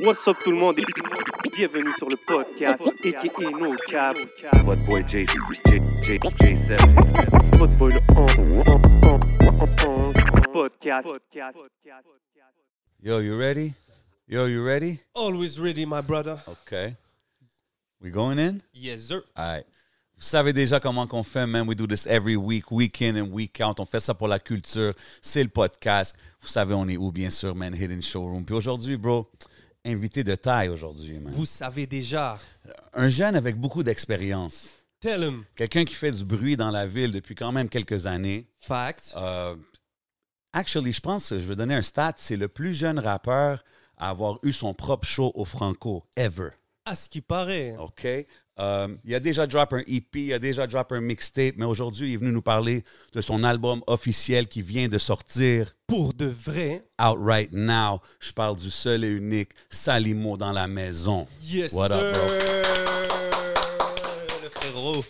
What's up tout le monde et bienvenue sur le podcast aka No Cap. What boy J J J J7. Votre boy le podcast. Yo, you ready? Yo, you ready? Always ready, my brother. Okay. We going in? Yes sir. All right. Vous savez déjà comment qu'on fait, man. We do this every week, week in and week out. On fait ça pour la culture. C'est le podcast. Vous savez, on est où, bien sûr, man? Hidden Showroom. Puis aujourd'hui, bro, invité de taille aujourd'hui, man. Vous savez déjà. Un jeune avec beaucoup d'expérience. Tell him. Quelqu'un qui fait du bruit dans la ville depuis quand même quelques années. Facts. Euh, actually, je pense, je vais donner un stat, c'est le plus jeune rappeur à avoir eu son propre show au Franco, ever. À ce qui paraît. OK? Euh, il a déjà drop un EP, il a déjà drop un mixtape, mais aujourd'hui, il est venu nous parler de son album officiel qui vient de sortir, Pour de vrai. Out Right Now. Je parle du seul et unique Salimo dans la maison. Yes What up, sir. Le frérot.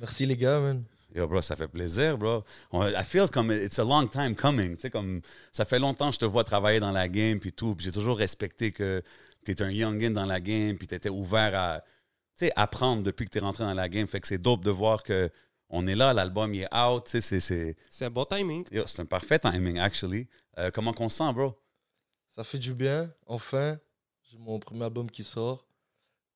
Merci les gars, man. Yo, bro, ça fait plaisir, bro. I feel comme it's a long time coming. Tu sais, comme ça fait longtemps que je te vois travailler dans la game puis tout. Puis j'ai toujours respecté que tu es un youngin dans la game puis tu étais ouvert à sais, apprendre depuis que tu es rentré dans la game. Fait que c'est dope de voir que on est là, l'album il est out. Tu sais, c'est- c'est C'est un bon timing. yo, c'est un parfait timing, actually. Euh, comment qu'on se sent, bro? Ça fait du bien, enfin. J'ai mon premier album qui sort.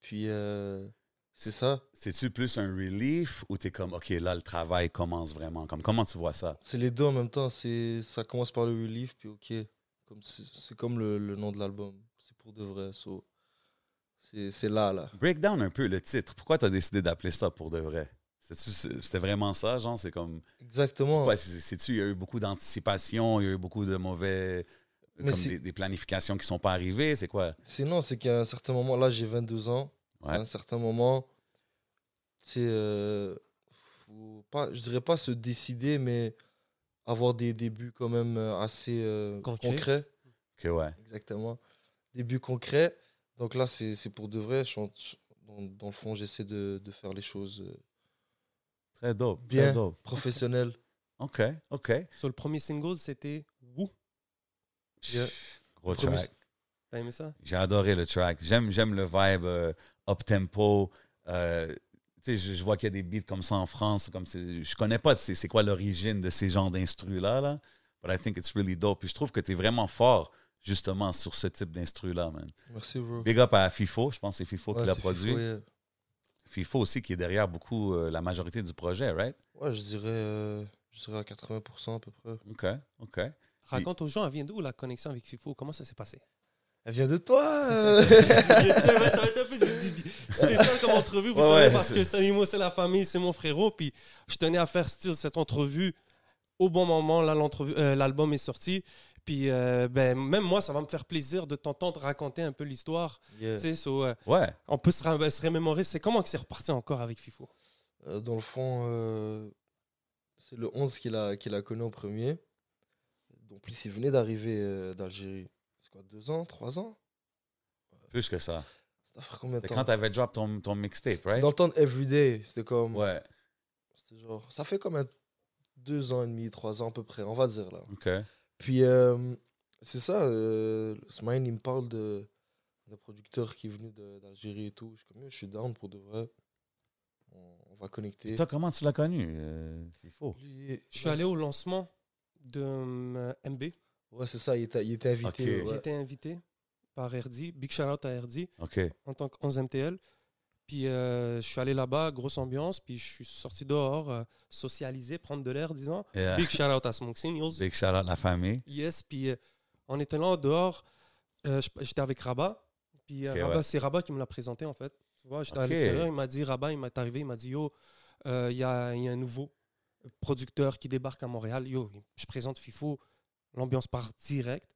Puis, euh, c'est ça. C'est-tu plus un relief ou tu es comme, OK, là, le travail commence vraiment? Comme, comment tu vois ça? C'est les deux en même temps. C'est, ça commence par le relief, puis ok. Comme c'est, c'est comme le, le nom de l'album. C'est pour de vrai. so, c'est, c'est là, là. Break down un peu le titre. Pourquoi tu as décidé d'appeler ça pour de vrai? C'est-tu- C'était vraiment ça, genre? C'est comme. Exactement. C'est- sais-tu, il y a eu beaucoup d'anticipation, il y a eu beaucoup de mauvais. Mais comme c'est- des, des planifications qui sont pas arrivées, c'est quoi? Sinon, c'est qu'à un certain moment, là, j'ai 22 ans. Ouais. À un certain moment, tu sais, euh, faut pas, je dirais pas se décider, mais avoir des débuts quand même euh, assez euh, Concrets. concrets. Ok, ouais. Exactement. Début concret. Donc là, c'est pour de vrai. Je dans, dans le fond, j'essaie de, de faire les choses euh, Très dope. Très bien, dope. professionnelles. OK, OK. Sur le premier single, c'était Woo. Yeah. Gros Premier- track. T'as aimé ça? J'ai adoré le track. J'aime, j'aime le vibe euh, up-tempo. Euh, tu sais, je, je vois qu'il y a des beats comme ça en France. Comme c'est- je connais pas c'est, c'est quoi l'origine de ces genres d'instrus-là. Là. But I think it's really dope. Puis je trouve que tu es vraiment fort, justement, sur ce type d'instru-là, man. Merci, bro. Big up à FIFO. Je pense que c'est FIFO Ouais, qui l'a produit. Fifo, yeah. FIFO aussi qui est derrière beaucoup euh, la majorité du projet, right? Ouais, je dirais, euh, je dirais à 80% à peu près. OK, OK. Raconte aux gens, elle vient d'où la connexion avec FIFO? Comment ça s'est passé? Elle vient de toi sir, ouais, ça va être un peu du- du- spécial comme entrevue, vous Ouais, savez, ouais, parce c'est- que Salimo, c'est la famille, c'est mon frérot. Puis je tenais à faire style cette entrevue au bon moment. Là, l'entrevue- euh, l'album est sorti. Puis euh, ben, même moi, ça va me faire plaisir de t'entendre raconter un peu l'histoire. Yeah. Tu sais, so, euh, Ouais. on peut se, se remémorer. C'est comment que c'est reparti encore avec FIFO? Euh, dans le fond, euh, c'est le 11 qu'il a, qu'il a connu en premier. En plus, il venait d'arriver euh, d'Algérie. C'est quoi, deux ans, trois ans? Plus que ça. Ça fait combien de C'est temps? quand tu avais drop ton, ton mixtape, C'est right? dans le temps de Everyday. C'était comme. Ouais. C'était genre. Ça fait comme un deux ans et demi, trois ans à peu près, on va dire là. OK. Puis, euh, c'est ça. Euh, Smaïn, il me parle de d'un producteur qui est venu d'Algérie et tout. Je suis comme, je suis down pour de vrai. On, on va connecter. Et toi, comment tu l'as connu, euh, FIFO? Lui, Je suis allé au lancement de euh, MB. Ouais, c'est ça. Il était, il était invité. Ouais. J'ai été invité par RD. Big shout out à RD. OK. en tant que 11 MTL. Puis euh, je suis allé là-bas, grosse ambiance, puis je suis sorti dehors, euh, socialiser, prendre de l'air, disons. Yeah. Big shout out à Smoke Signals. Big shout out la famille. Yes, puis euh, on était là dehors, euh, j'étais avec Rabat, puis Ok, Rabat, ouais. c'est Rabat qui me l'a présenté en fait. Tu vois, j'étais à l'extérieur, il m'a dit, Rabat, il m'est arrivé, il m'a dit, yo, il y, a, il y a un nouveau producteur qui débarque à Montréal, yo, je présente FIFO, l'ambiance part direct.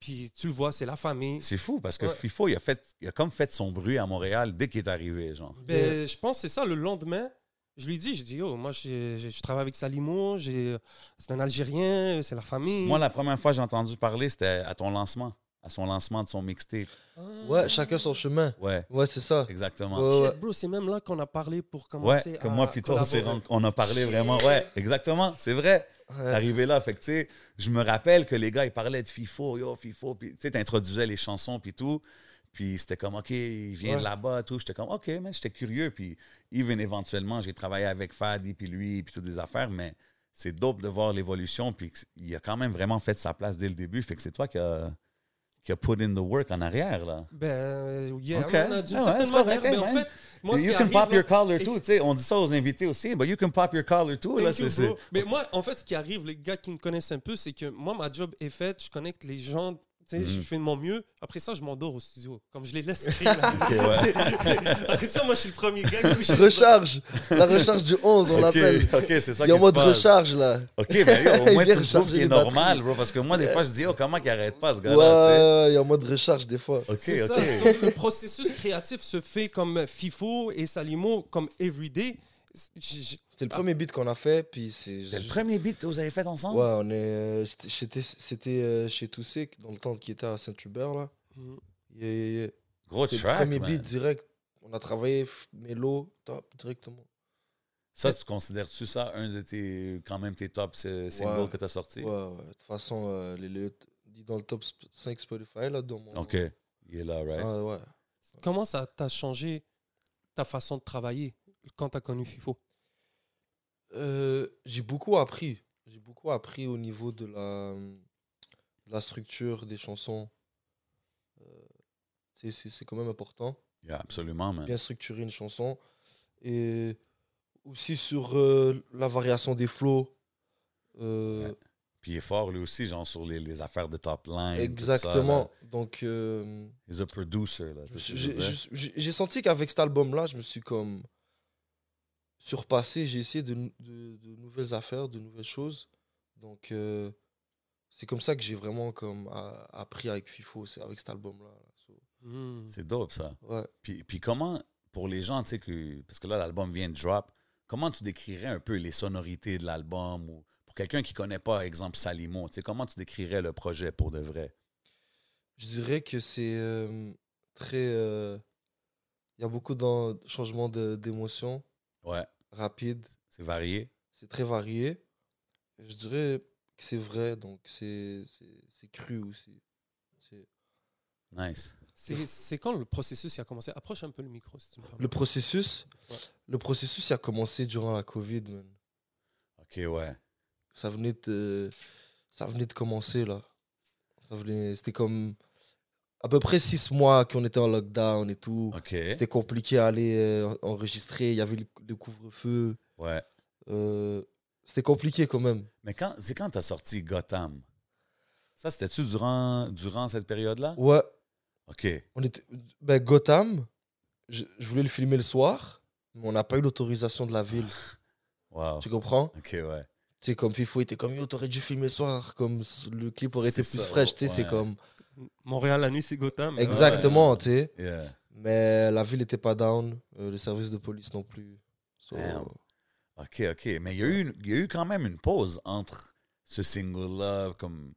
Puis tu le vois, c'est la famille. C'est fou parce que Ouais. FIFO, il a, fait, il a comme fait son bruit à Montréal dès qu'il est arrivé, genre. Ben, je pense que c'est ça, le lendemain, je lui dis, je dis, oh, moi, je travaille avec Salimo, c'est un Algérien, c'est la famille. Moi, la première fois que j'ai entendu parler, c'était à ton lancement, à son lancement de son mixtape. Ah. Ouais, chacun son chemin. Ouais, Ouais, c'est ça. exactement. Ouais, ouais. Shit, bro, c'est même là qu'on a parlé pour Ouais, commencer que à moi, puis toi, on, on a parlé vraiment. Ouais, exactement, c'est vrai. Ouais. Arrivé là, fait que, tu sais, je me rappelle que les gars, ils parlaient de FIFO, yo, FIFO, puis tu sais, t'introduisais les chansons, puis tout. Puis c'était comme, OK, il vient Ouais. de là-bas, tout. J'étais comme, OK, mais j'étais curieux. Puis even éventuellement, j'ai travaillé avec Fadi, puis lui, puis toutes des affaires, mais c'est dope de voir l'évolution. Puis il a quand même vraiment fait sa place dès le début. Fait que c'est toi qui a, qui a put in the work en arrière, là. Ben, yeah, Ok. man, d'une Ah certaine c'est manière. correct, Mais en man. fait, moi, you can arrive, pop là- your collar too. Tu sais, on dit ça aux invités aussi, but you can pop your collar too. Là, c'est. Mais moi, en fait, ce qui arrive, les gars qui me connaissent un peu, c'est que moi, ma job est faite, je connecte les gens, tu sais, je Mhm. fais de mon mieux. Après ça, je m'endors au studio. Comme je les laisse créer. la musique. Après ça, moi, je suis le premier gars qui couche. Recharge. La recharge du 11, on l'appelle. ok, c'est ça Il est en mode passe. recharge, là. OK, mais yo, au Il moins, tu trouves qu'il est normal, bro. Parce que moi, des fois, je dis, oh, comment qu'il arrête pas, ce gars-là, ouais, il est en mode recharge des fois. C'est ça. Sauf le processus créatif se fait comme FIFO et Salimo, comme everyday. C'était le premier beat qu'on a fait, puis c'est. Le premier beat que vous avez fait ensemble? Ouais, on est. euh, c'était- euh, chez Toussé, dans le temps qui était à Saint-Hubert, là. Mhm. Gros C'est le track, premier man. beat direct. On a travaillé mélo, top, directement. Ça, tu considères-tu ça un de tes, quand même, tes top singles Ouais. que tu as sortis? Ouais, ouais. De toute façon, euh, les, les- dans le top sp- 5 Spotify, là, dans mon. OK. Il est là, right? Ah, ouais. Comment ça t'a changé ta façon de travailler? Quand t'as connu FIFO Euh, j'ai beaucoup appris. J'ai beaucoup appris au niveau de la, de la structure des chansons. Euh, c'est- c'est c'est quand même important. Yeah, absolument, man. Bien structurer une chanson. Et aussi sur euh, la variation des flows. Euh, Ouais. Puis il est fort, lui aussi, genre, sur les, les affaires de top line. tout exactement. ça. Donc, euh, He's a producer, j'ai senti qu'avec cet album-là, je me suis comme surpassé. J'ai essayé de, de- de nouvelles affaires, de nouvelles choses. Donc, euh, c'est comme ça que j'ai vraiment comme appris avec FIFO, c'est avec cet album-là. So, Hmm. C'est dope, ça. ouais. Puis, puis comment, pour les gens, tu sais, que, parce que là, l'album vient de drop, comment tu décrirais un peu les sonorités de l'album ou pour quelqu'un qui connaît pas, exemple, Salimo, tu sais, comment tu décrirais le projet pour de vrai? Je dirais que c'est euh, très. euh, Il y a beaucoup de changements de- d'émotions Ouais, rapides. c'est varié. C'est très varié. Je dirais que c'est vrai, donc c'est c'est- c'est cru aussi. C'est- Nice. C'est c'est quand le processus a commencé? Approche un peu le micro si tu me permets. Le processus, Ouais. le processus a commencé durant la Covid, man. OK, ouais. Ça venait de, ça venait de commencer là. Ça venait, c'était comme à peu près six mois qu'on était en lockdown et tout. C'était compliqué à aller euh, enregistrer. Il y avait le, le couvre-feu. Ouais. Euh, c'était compliqué quand même. Mais quand, c'est quand tu as sorti Gotham? Ça, c'était-tu durant, durant cette période-là? Ouais, OK. on était, ben Gotham. Je, je voulais le filmer le soir, mais on n'a pas eu l'autorisation de la ville. Wow. Tu comprends? OK, ouais. Tu sais, comme FIFO était comme yo, t'aurais dû filmer le soir, comme le clip aurait été plus ça, fraîche. Tu sais, c'est comme. Montréal la nuit c'est Gotham. Exactement, tu sais. Yeah. Mais la ville n'était pas down, euh, le service de police non plus. So, Damn. OK, OK. Mais il y, a eu, une- y a eu quand même une pause entre ce single-là, comme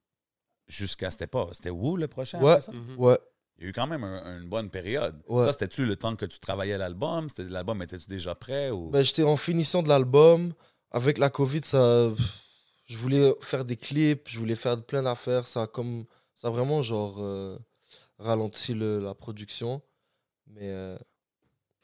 jusqu'à cette époque. C'était où le prochain? Ouais. après ça? Mhm. ouais, Il y a eu quand même un- une bonne période. Ouais. Ça, c'était-tu le temps que tu travaillais l'album? C'était l'album, était-tu déjà prêt? Ou... Ben, j'étais en finition de l'album. Avec la Covid, ça, je voulais faire des clips, je voulais faire plein d'affaires. Ça a comme, ça a vraiment genre euh, ralenti le- la production. Mais euh,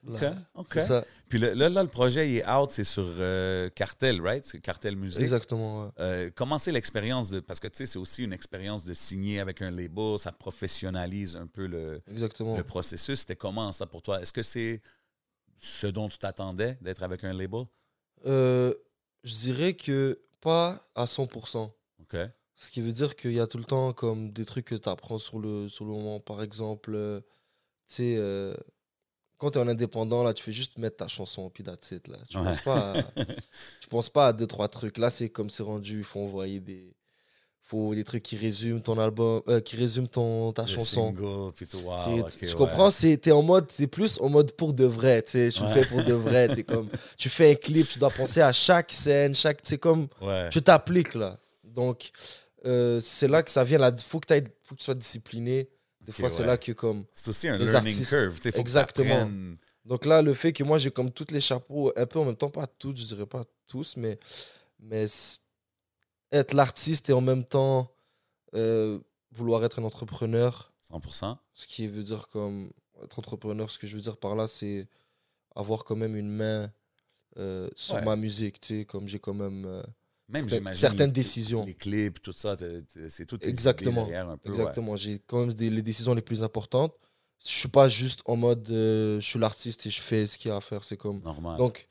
OK, là, OK. ça, Puis le- là, là, le projet, il est out, c'est sur euh, Cartel, right? C'est Cartel Musique. exactement. ouais. Euh, comment c'est l'expérience de... Parce que, tu sais, c'est aussi une expérience de signer avec un label, ça professionnalise un peu le, Exactement. le processus. C'était comment, ça, pour toi? Est-ce que c'est ce dont tu t'attendais, d'être avec un label? Euh, je dirais que pas à 100%. OK. Ce qui veut dire qu'il y a tout le temps comme des trucs que tu apprends sur le, sur le moment. Par exemple, euh, tu sais, euh, quand tu es en indépendant, là, tu fais juste mettre ta chanson, puis that's it, là. Tu Ouais. penses pas à, tu penses pas à deux, trois trucs. Là, c'est comme c'est rendu, il faut envoyer des, faut des trucs qui résument ton album, euh, qui résument ton, ta Le chanson. single, tout. Wow, Qui- tu ouais. comprends c'est t'es en mode t'es plus en mode pour de vrai tu sais tu Ouais. fais pour de vrai t'es comme tu fais un clip tu dois penser à chaque scène chaque c'est comme Ouais. tu t'appliques là donc euh, c'est là que ça vient là faut que t'ailles- faut que tu sois discipliné des fois c'est là que comme C'est aussi un Les learning artistes- curve. faut Exactement. donc là le fait que moi j'ai comme tous les chapeaux un peu en même temps pas toutes je dirais pas tous mais mais être l'artiste et en même temps euh, vouloir être un entrepreneur 100%. ce qui veut dire comme être entrepreneur, ce que je veux dire par là, c'est avoir quand même une main euh, sur Ouais. ma musique, tu sais, comme j'ai quand même euh, Même, Certaines- j'imagine. certaines les- décisions. Les clips, tout ça, c'est tout exactement, derrière un peu. ouais. exactement. J'ai quand même des, les décisions les plus importantes. Je suis pas juste en mode euh, je suis l'artiste et je fais ce qu'il y a à faire. C'est comme Normal. donc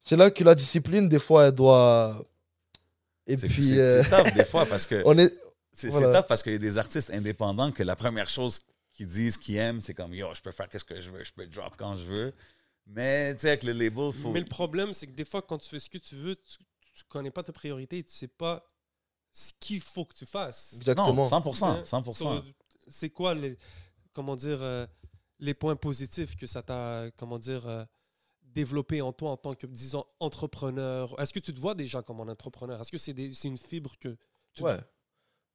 c'est là que la discipline des fois elle doit et c'est puis c'est- euh, des fois parce que on est c'est voilà. tough parce qu'il y a des artistes indépendants que la première chose qu'ils disent qu'ils aiment, c'est comme yo, je peux faire ce que je veux, je peux drop quand je veux. Mais tu sais, avec le label, faut. Mais le problème, c'est que des fois, quand tu fais ce que tu veux, tu, tu connais pas tes priorités, tu sais pas ce qu'il faut que tu fasses. exactement. Non, 100%. Hein? 100%. So, C'est quoi les, comment dire, euh, les points positifs que ça t'a, comment dire, euh, développé en toi en tant que, disons, entrepreneur? Est-ce que tu te vois déjà comme un entrepreneur? Est-ce que c'est une fibre que tu Ouais.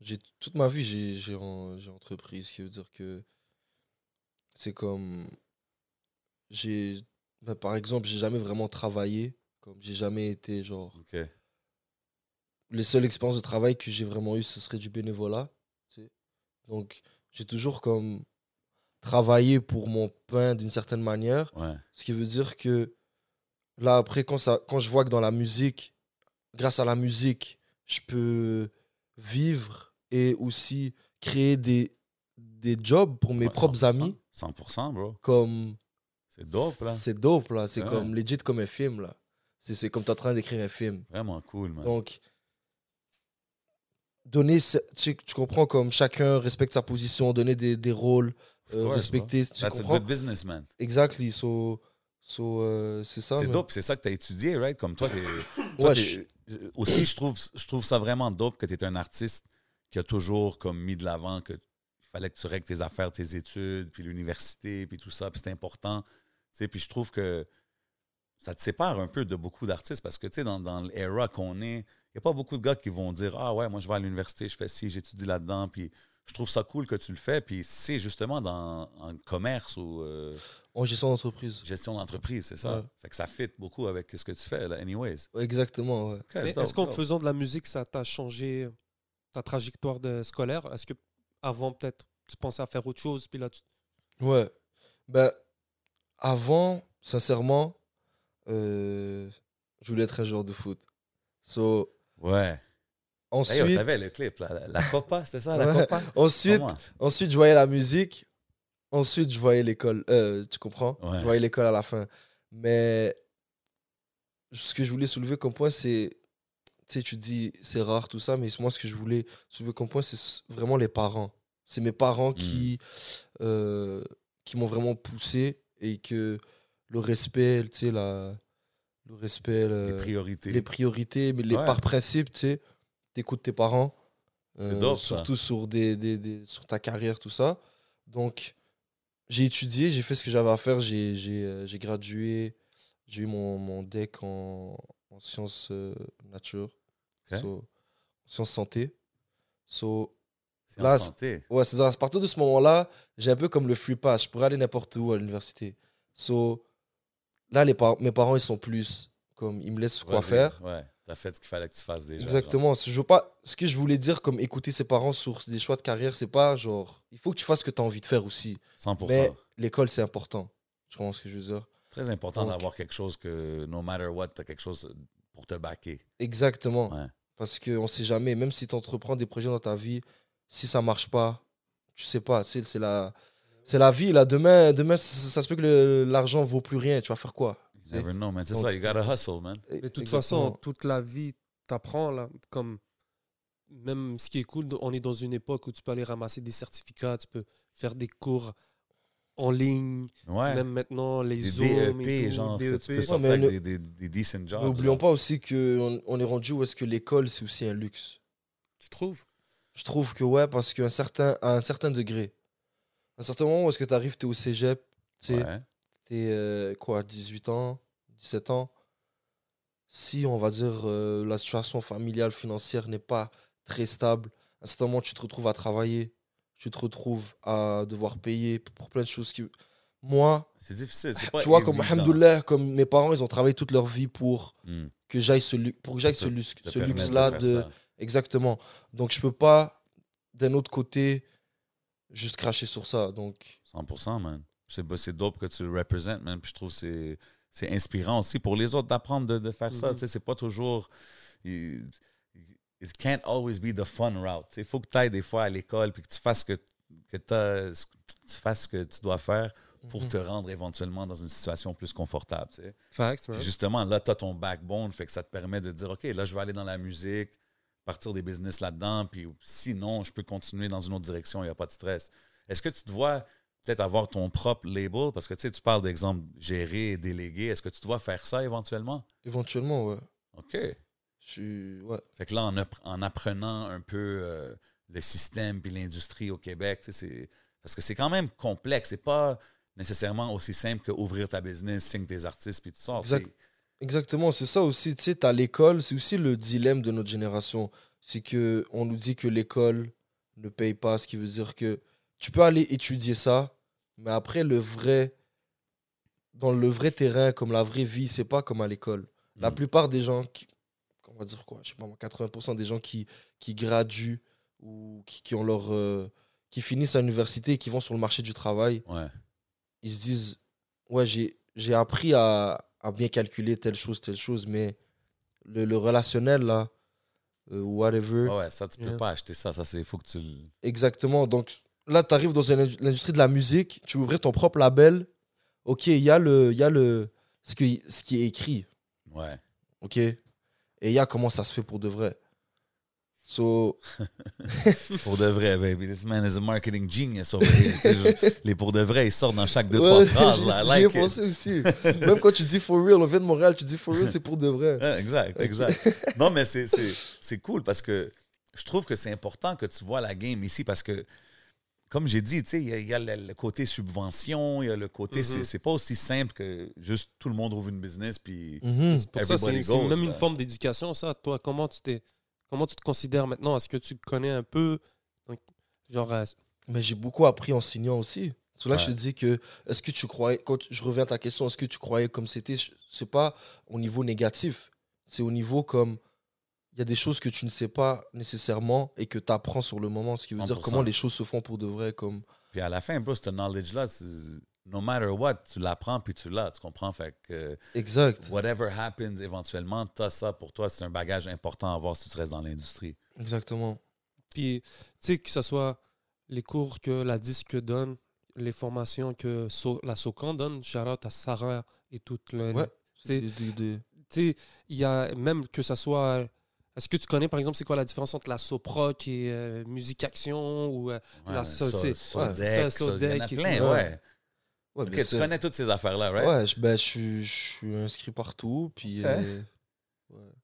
J'ai toute ma vie j'ai j'ai en- j'ai entrepris, ce qui veut dire que c'est comme j'ai ben, par exemple, j'ai jamais vraiment travaillé, comme j'ai jamais été genre les seules expériences de travail que j'ai vraiment eues, ce serait du bénévolat, tu sais. Donc, j'ai toujours comme travaillé pour mon pain d'une certaine manière, Ouais. ce qui veut dire que là après quand ça quand je vois que dans la musique grâce à la musique, je peux vivre et aussi créer des, des jobs pour mes Ouais, propres 100%. amis. 100%, bro. Comme. C'est dope, là. C'est dope, là. C'est Ouais. comme legit comme un film, là. C'est comme t'es en train d'écrire un film. Vraiment cool, man. Donc, donner. Tu, tu comprends comme chacun respecte sa position, donner des, des rôles, euh, course, respecter. Tu That's a comprends? good businessman. Exactly. So, so, euh, c'est ça. C'est man. dope, c'est ça que tu as étudié, right? Comme toi, Ouais, je- euh, aussi, je trouve, je trouve ça vraiment dope que tu es un artiste qui a toujours comme mis de l'avant que fallait que tu règles tes affaires, tes études, puis l'université, puis tout ça, puis c'est important. Tu sais, puis je trouve que ça te sépare un peu de beaucoup d'artistes parce que, tu sais, dans, dans l'era qu'on est, il n'y a pas beaucoup de gars qui vont dire Ah ouais, moi je vais à l'université, je fais ci, j'étudie là-dedans, puis je trouve ça cool que tu le fais, puis c'est justement dans en commerce ou euh, En gestion d'entreprise. gestion d'entreprise, c'est ça. Ouais. Fait que ça fit beaucoup avec ce que tu fais, là, anyways. Exactement, ouais. Mais est-ce qu'en faisant de la musique, ça t'a changé ta trajectoire de scolaire? Est-ce que avant peut-être tu pensais à faire autre chose, puis là tu... Ouais. Ben, avant, sincèrement, euh, je voulais être un joueur de foot. So, Ouais. Hey, ensuite, t'avais le clip, là, la, la Copa, c'est ça, la Ouais. Copa? ensuite, ensuite, je voyais la musique. Ensuite, je voyais l'école. Euh, tu comprends? Ouais. Je voyais l'école à la fin. Mais ce que je voulais soulever comme point, c'est. Tu sais, tu dis c'est rare tout ça, mais moi, ce que je voulais soulever comme point, c'est vraiment les parents. C'est mes parents qui, euh, qui m'ont vraiment poussé et que le respect, tu sais, la, le respect, Les le- priorités. les priorités, mais les Ouais. par principe, tu sais, t'écoutes tes parents, euh, dope, ça. surtout sur, des, des- des- sur ta carrière, tout ça. Donc, j'ai étudié, j'ai fait ce que j'avais à faire, j'ai j'ai, euh, j'ai gradué, j'ai eu mon, mon deck en, en sciences euh, nature, Ok. so, sciences santé. So, là, santé. Ouais, c'est ça. À partir de ce moment-là, j'ai un peu comme le free pass. Je pourrais aller n'importe où à l'université. So, là, les par- mes parents, ils sont plus comme, ils me laissent quoi faire. Ouais, t'as fait ce qu'il fallait que tu fasses déjà. Exactement. Je veux pas, ce que je voulais dire, comme écouter ses parents sur des choix de carrière, c'est pas genre, il faut que tu fasses ce que tu as envie de faire aussi. genre. 100%. Mais l'école, c'est important. Tu comprends ce que je veux dire? Très important d'avoir quelque chose que, no matter what, t'as quelque chose pour te backer. Exactement. Ouais. Parce qu'on sait jamais, même si tu entreprends des projets dans ta vie, si ça marche pas, tu sais pas. C'est la, c'est la vie. Là. Demain, demain ça, ça se peut que l'argent vaut plus rien. Tu vas faire quoi? You never know, man. C'est ça, you gotta hustle, man. Mais de toute façon, toute la vie, t'apprends là, comme même ce qui est cool, on est dans une époque où tu peux aller ramasser des certificats, tu peux faire des cours en ligne, Ouais. même maintenant les des Zoom et DEP, tout, genre, que tu peux DEP. sortir avec des, des, des decent jobs. N'oublions pas aussi qu'on on est rendu où est-ce que l'école, c'est aussi un luxe. Tu trouves? Je trouve que ouais, parce qu'à un certain, à un certain degré, un certain moment où est-ce que tu arrives, tu es au cégep, tu Ouais. t'es euh, quoi, 18 ans, 17 ans? Si, on va dire, euh, la situation familiale, financière n'est pas très stable, à un certain moment, tu te retrouves à travailler, tu te retrouves à devoir payer pour plein de choses qui. Moi, C'est difficile. C'est pas tu vois, comme. Alhamdoulilah, comme mes parents, ils ont travaillé toute leur vie pour Hmm. que j'aille ce, lu- pour que j'aille ce, ce luxe-là de. Exactement. Donc, je peux pas, d'un autre côté, juste cracher sur ça. Donc, 100%, man. C'est dope que tu le représentes, man. Puis je trouve que c'est- inspirant aussi pour les autres d'apprendre de, de faire ça. Mhm. Tu sais, c'est pas toujours. It can't always be the fun route. Il faut que tu ailles des fois à l'école puis que tu fasses que, que t'as- ce que tu fasses ce que tu dois faire pour Mhm. te rendre éventuellement dans une situation plus confortable. tu sais. Facts. Justement, là, tu as ton backbone, fait que ça te permet de dire OK, là, je vais aller dans la musique, partir des business là-dedans, puis sinon, je peux continuer dans une autre direction, il n'y a pas de stress. Est-ce que tu te vois peut-être avoir ton propre label? Parce que tu sais, tu parles d'exemple gérer et déléguer. Est-ce que tu dois faire ça éventuellement? éventuellement, ouais. OK. Je. Ouais. Fait que là, en, app- en apprenant un peu euh, le système puis l'industrie au Québec, tu sais, c'est parce que c'est quand même complexe. C'est pas nécessairement aussi simple que ouvrir ta business, signe tes artistes puis tu sors. Exact. Exactement, c'est ça aussi. Tu sais, t'as l'école, c'est aussi le dilemme de notre génération. C'est que on nous dit que l'école ne paye pas, ce qui veut dire que tu peux aller étudier ça, mais après, le vrai. Dans le vrai terrain, comme la vraie vie, c'est pas comme à l'école. La Mm. plupart des gens, qui, on va dire quoi, je sais pas moi, 80% des gens qui, qui graduent ou qui, qui ont leur. euh, qui finissent à l'université et qui vont sur le marché du travail, Ouais. ils se disent ouais j'ai appris à, à bien calculer telle chose telle chose mais le, le relationnel là euh, whatever Ah ouais, ça, tu peux Yeah. pas acheter ça. Ça, c'est faut que tu le. exactement donc là tu arrives dans l'industrie de la musique tu ouvrir ton propre label ok il y a le il y a le ce qui ce qui est écrit Ouais. ok? Et il y a comment ça se fait pour de vrai so Pour de vrai, baby. This man is a marketing genius over here. Les pour de vrai, ils sortent dans chaque deux, ouais, trois phrases. j'y- là. I j'y like ai it. pensé aussi même quand tu dis for real on vient de Montréal tu dis for real c'est pour de vrai Exact, exact. non, mais c'est- c'est c'est cool parce que je trouve que c'est important que tu vois la game ici parce que, comme j'ai dit, tu sais, il y, a- y a le, le côté subvention, il y a le côté. Mhm. c'est- C'est pas aussi simple que juste tout le monde ouvre une business puis. C'est pour ça, c'est même une forme d'éducation, ça. Toi, comment tu t'es, comment tu te considères maintenant? Est-ce que tu connais un peu, donc, genre, euh, Mais j'ai beaucoup appris en signant aussi. C'est là je te dis que, est-ce que tu croyais, quand je reviens à ta question, est-ce que tu croyais comme c'était, c'est pas au niveau négatif, c'est au niveau comme, il y a des choses que tu ne sais pas nécessairement et que tu apprends sur le moment, ce qui veut dire 100%. comment les choses se font pour de vrai. Comme... Puis à la fin, bro, ce knowledge-là, c'est- no matter what, tu l'apprends puis tu l'as, tu comprends? Fait que Exact, whatever happens éventuellement, tu as ça pour toi, c'est un bagage important à avoir si tu restes dans l'industrie. exactement. puis, tu sais, que ce soit les cours que la disque donne, les formations que So- la SOCAN donne, out à Sarah et toute le. Ouais. C'est- Des- des- des- Tu sais, il y a même que ça soit. Est-ce que tu connais, par exemple, c'est quoi la différence entre la soproc et euh, musique action ou euh, La so- so- ouais, so- il y en a plein, ouais. Ouais, Ok, bien tu connais toutes ces affaires-là, right? Ouais, je, ben, je, suis, je suis inscrit partout. Puis, Ok. euh,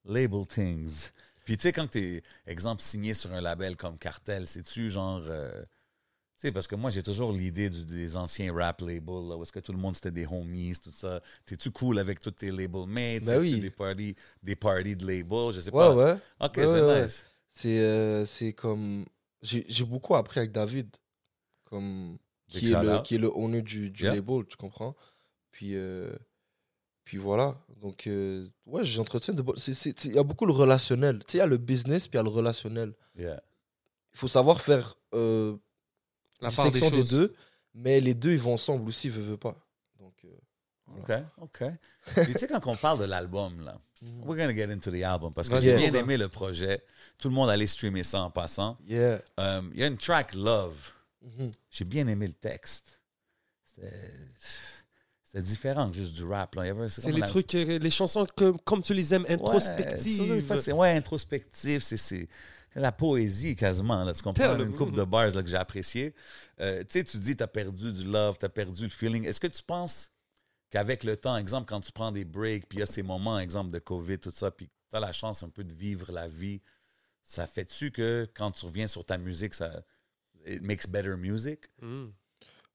Label things. Puis tu sais, quand t'es, exemple, signé sur un label comme Cartel, c'est-tu genre... euh, tu sais, parce que moi, j'ai toujours l'idée des anciens rap labels, là, où est-ce que tout le monde, c'était des homies, tout ça. T'es-tu cool avec tous tes label mates? Ben oui. des parties, des parties de labels? Je sais pas. ouais. OK, Ouais, c'est ouais, ouais. nice. C'est euh, c'est comme. J'ai j'ai beaucoup appris avec David, comme, qui, est le, qui est le owner du, du Yeah. label, tu comprends? Puis, euh, puis voilà. Donc, euh, ouais, j'entretiens de Il y a beaucoup le relationnel. Tu sais, il y a le business, puis il y a le relationnel. Yeah. Il faut savoir faire euh, la des distinction des, deux, mais les deux, ils vont ensemble aussi, veut, veut pas. Donc, OK, OK. Tu sais, quand on parle de l'album, là, mhm. we're gonna get into the album, parce que j'ai bien aimé le projet. Tout le monde allait streamer ça en passant. yeah. Il y a une track, Love. Mhm. J'ai bien aimé le texte. C'était différent que juste du rap. C'est les la- trucs, euh, les chansons comme, comme tu les aimes, Ouais, introspectives. c'est- ouais, introspectif. C'est la poésie quasiment. Là, tu comprends? Une coupe de bars là, que j'ai apprécié. Euh, tu sais, tu dis, tu as perdu du love, tu as perdu le feeling. Est-ce que tu penses qu'avec le temps, exemple, quand tu prends des breaks, puis il y a ces moments, exemple, de COVID, tout ça, puis tu as la chance un peu de vivre la vie ça fait-tu que quand tu reviens sur ta musique, ça it makes better music? Mm.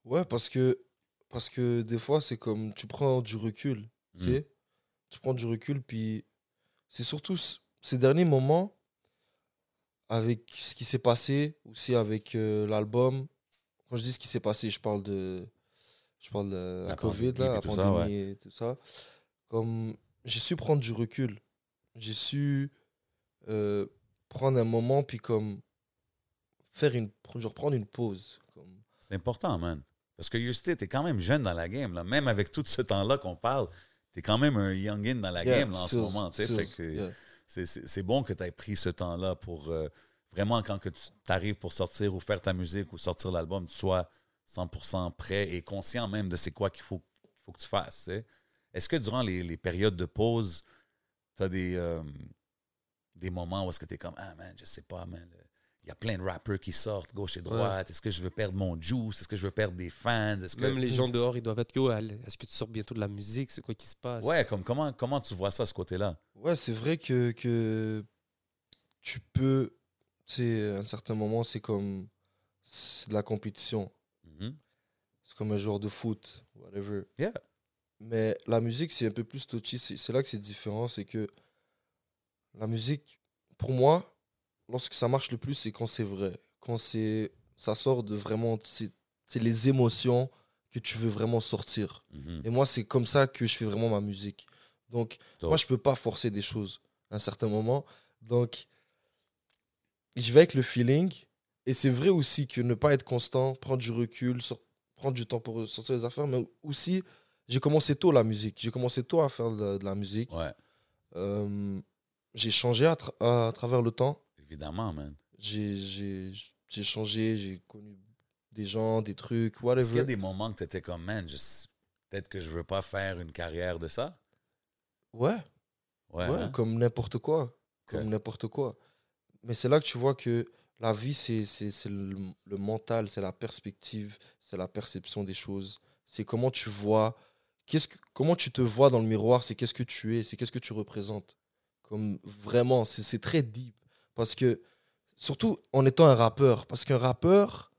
Ouais, parce que, parce que des fois, c'est comme tu prends du recul. Tu Mm. sais Tu prends du recul, puis c'est surtout ces derniers moments, avec ce qui s'est passé, aussi avec euh, l'album. Quand je dis ce qui s'est passé, je parle de, je parle de la, La Covid, pandémie là, la et tout ça, pandémie et tout ça. Comme j'ai su prendre du recul. J'ai su euh, prendre un moment, puis comme faire une, genre prendre une pause. C'est important, man. Parce que Justin, t'es quand même jeune dans la game. Là. Même avec tout ce temps-là qu'on parle, t'es quand même un youngin dans la Yeah, game là, en ce moment. yeah. c'est- bon que tu aies pris ce temps-là pour euh, vraiment, quand que tu arrives pour sortir ou faire ta musique ou sortir l'album, tu sois 100% prêt et conscient même de c'est quoi qu'il faut, qu'il faut que tu fasses. Est-ce que durant les, les périodes de pause, tu as des, euh, des moments où est-ce que tu es comme Ah man, je sais pas, man. Il y a plein de rappers qui sortent gauche et droite. Est-ce que je veux perdre mon juice? Est-ce que je veux perdre des fans? Est-ce que... Même les gens dehors, ils doivent être yo, est-ce que tu sors bientôt de la musique? C'est quoi qui se passe? Ouais, comme, comment, comment tu vois ça, ce côté-là? Ouais, c'est vrai que, que tu peux, tu sais, à un certain moment, c'est comme c'est de la compétition. Mhm. C'est comme un joueur de foot, whatever. Yeah. Mais la musique, c'est un peu plus touchy. C'est c'est là que c'est différent. C'est que la musique, pour moi, lorsque ça marche le plus, c'est quand c'est vrai. Quand c'est ça sort de vraiment. C'est les émotions que tu veux vraiment sortir. Mhm. Et moi, c'est comme ça que je fais vraiment ma musique. Donc, moi, je peux pas forcer des choses à un certain moment. Donc, je vais avec le feeling. Et c'est vrai aussi que ne pas être constant, prendre du recul, prendre du temps pour sortir les affaires. Mais aussi, j'ai commencé tôt la musique. J'ai commencé tôt à faire de, de la musique. Ouais, Euh, j'ai changé à, tra- à travers le temps. Évidemment, man. J'ai- changé, j'ai connu des gens, des trucs, Est-ce qu'il y a whatever. des moments que tu étais comme, man, peut-être que je veux pas faire une carrière de ça? Ouais. Ouais. Ouais, hein? comme n'importe quoi. Comme n'importe quoi. Mais c'est là que tu vois que la vie, c'est le, le mental, c'est la perspective, c'est la perception des choses. C'est comment tu vois, qu'est-ce que, comment tu te vois dans le miroir, c'est qu'est-ce que tu es, c'est qu'est-ce que tu représentes. Comme vraiment, c'est très deep. Parce que, surtout en étant un rappeur, parce qu'un rappeur,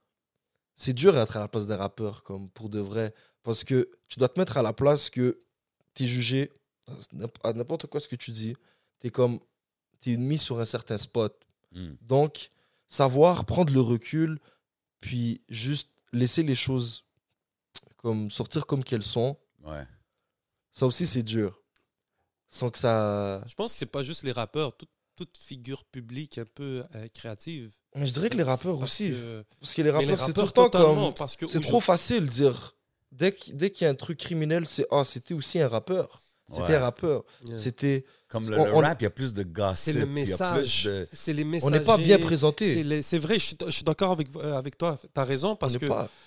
c'est dur d'être à la place d'un rappeur, comme pour de vrai. Parce que tu dois te mettre à la place que tu es jugé à n'importe quoi ce que tu dis. Tu es comme, tu es mis sur un certain spot. Hmm. Donc, savoir prendre le recul, puis juste laisser les choses comme sortir comme qu'elles sont, Ouais. ça aussi c'est dur. Sans que ça. Je pense que c'est pas juste les rappeurs, toute figure publique un peu euh, créative. Mais je dirais que les rappeurs Parce aussi. que- Parce que les rappeurs, c'est tout le temps comme. C'est trop facile de dire. Dès qu'il dès qu'il y a un truc criminel, c'est Ah, c'était aussi un rappeur. C'était Ouais. un rappeur. Yeah. C'était. Comme le, On- le on- rap, il y a plus de gossip. C'est le il y a message. plus de... C'est les On messages. n'est pas bien présenté. C'est vrai, je suis, d'accord avec, euh, avec toi. Tu as raison On parce que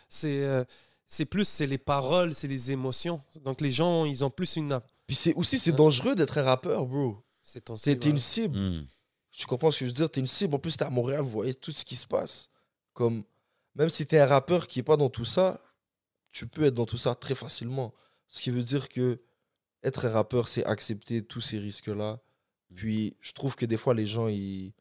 c'est euh, c'est plus c'est les paroles, c'est les émotions. Donc les gens, ils ont plus une. Puis c'est aussi, c'est dangereux d'être un rappeur, bro. C'est ton T'es une cible. Hmm. Tu comprends ce que je veux dire? T'es une cible. En plus, t'es à Montréal, vous voyez tout ce qui se passe. Comme, même si t'es un rappeur qui est pas dans tout ça, tu peux être dans tout ça très facilement. Ce qui veut dire que être un rappeur, c'est accepter tous ces risques-là. Puis, je trouve que des fois, les gens, ils.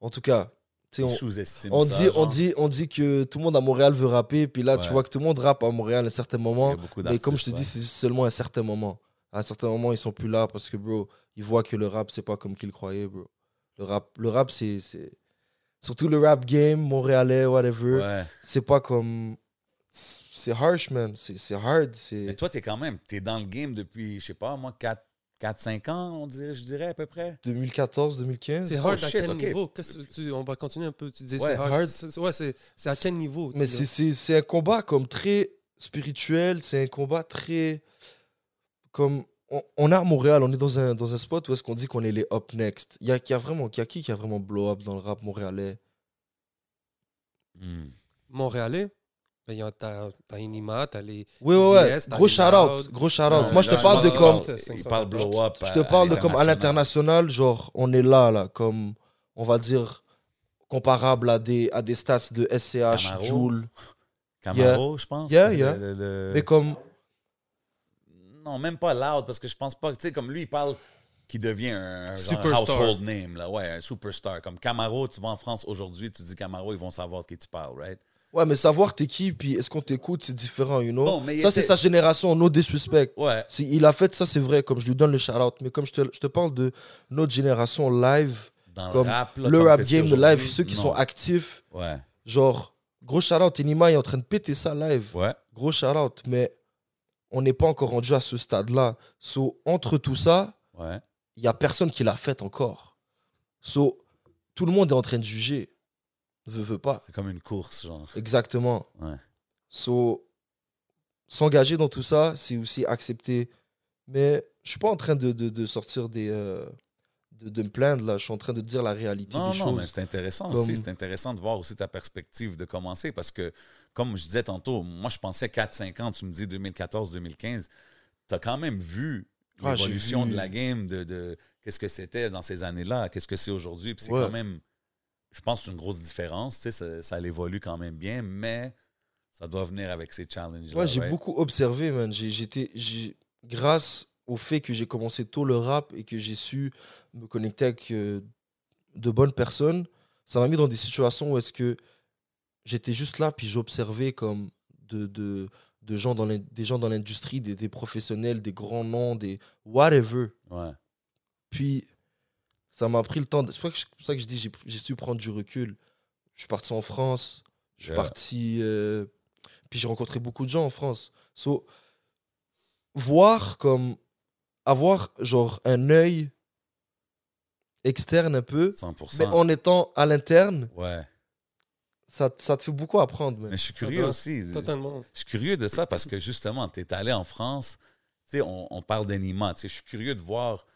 en tout cas, on, sous-estiment on ça, dit, on, dit, on dit que tout le monde à Montréal veut rapper. Puis là, tu vois que tout le monde rappe à Montréal à un certain moment. Mais comme je te dis, c'est seulement un certain moment. À un certain moment, ils sont plus là parce que, bro, ils voient que le rap, c'est pas comme qu'ils croyaient, bro. Le rap, le rap c'est. c'est- Surtout le rap game, montréalais, whatever. Ouais. C'est pas comme. C'est harsh, man. C'est c'est hard. Mais toi, t'es quand même, t'es dans le game depuis, je sais pas, moi, 4-5 ans, on dirait, je dirais à peu près. 2014, 2015. C'est hard Oh, à quel niveau? Qu'est-ce que tu- On va continuer un peu. Tu disais Ouais, c'est hard. Ouais, c'est c'est à quel niveau Mais dis? c'est- c'est c'est un combat comme très spirituel. C'est un combat très. Comme. On, on est à Montréal, on est dans un, dans un spot où est-ce qu'on dit qu'on est les up next. Il y a, y a vraiment. Y a qui qui a vraiment blow up dans le rap montréalais? Hmm. Montréalais? Ben, il y a- T'as t'as Inima, t'as les. Oui, ouais. T'as gros shout out. Gros shout out. Moi, je te là, parle de comme. Il parle blow up. Je te à- parle de comme à l'international, genre, on est là, là, comme, on va dire, comparable à des, à des stats de SCH. Joule. Camaro, je pense. Yeah, Le- yeah. le- le- Mais comme, Non, même pas loud, parce que je pense pas. Tu sais, comme lui, il parle qui devient un, genre household name, là. Ouais, un superstar. Comme Camaro, tu vas en France aujourd'hui, tu dis Camaro, ils vont savoir de qui tu parles, right? Ouais, mais savoir t'es qui, puis est-ce qu'on t'écoute, c'est différent, you know? Bon, mais il ça, c'est sa génération, no disrespect. Ouais. C'est- Il a fait ça, c'est vrai, comme je lui donne le shout-out. Mais comme je te, je te parle de notre génération live, Dans Comme le rap, là, le comme rap que c'est game live, ceux qui non. sont actifs, Ouais. genre, gros shout-out, Enima est en train de péter ça live. Ouais. Gros shout-out, mais on n'est pas encore rendu à ce stade-là. So, entre tout ça, Ouais. il y a personne qui l'a fait encore. So, tout le monde est en train de juger. Veux, veux pas. C'est comme une course, genre. Exactement. Ouais. So, s'engager dans tout ça, c'est aussi accepter. Mais je suis pas en train de, de- de sortir des. euh, de, de me plaindre, là. Je suis en train de dire la réalité Non, des non, mais choses. c'est intéressant Comme- aussi. C'est intéressant de voir aussi ta perspective de commencer parce que, comme je disais tantôt, moi, je pensais 4-5 ans, tu me dis 2014-2015, tu as quand même vu Ah, l'évolution de la game, de, de qu'est-ce que c'était dans ces années-là, qu'est-ce que c'est aujourd'hui. Puis c'est Ouais. quand même, je pense une grosse différence. Tu sais, ça, ça évolue quand même bien, mais ça doit venir avec ces challenges. Ouais, j'ai beaucoup observé, man. J'ai, j'étais, j'ai, grâce au fait que j'ai commencé tôt le rap et que j'ai su me connecter avec euh, de bonnes personnes, ça m'a mis dans des situations où est-ce que j'étais juste là puis j'observais comme de, de, de gens dans des gens dans l'industrie, des, des professionnels, des grands noms, des whatever. Ouais. Puis ça m'a pris le temps. de- C'est pour ça que je- dis j'ai, j'ai su prendre du recul. Je suis parti en France. Je suis Yeah. parti. euh, puis j'ai rencontré beaucoup de gens en France. So, voir comme. Avoir genre un œil externe un peu, 100%. mais en étant à l'interne, Ouais. Ça, ça te fait beaucoup apprendre. Mais je suis curieux aussi. Totalement. Je suis curieux de ça parce que justement, tu es allé en France, tu sais, on, on parle d'anima, tu sais, je suis curieux de voir,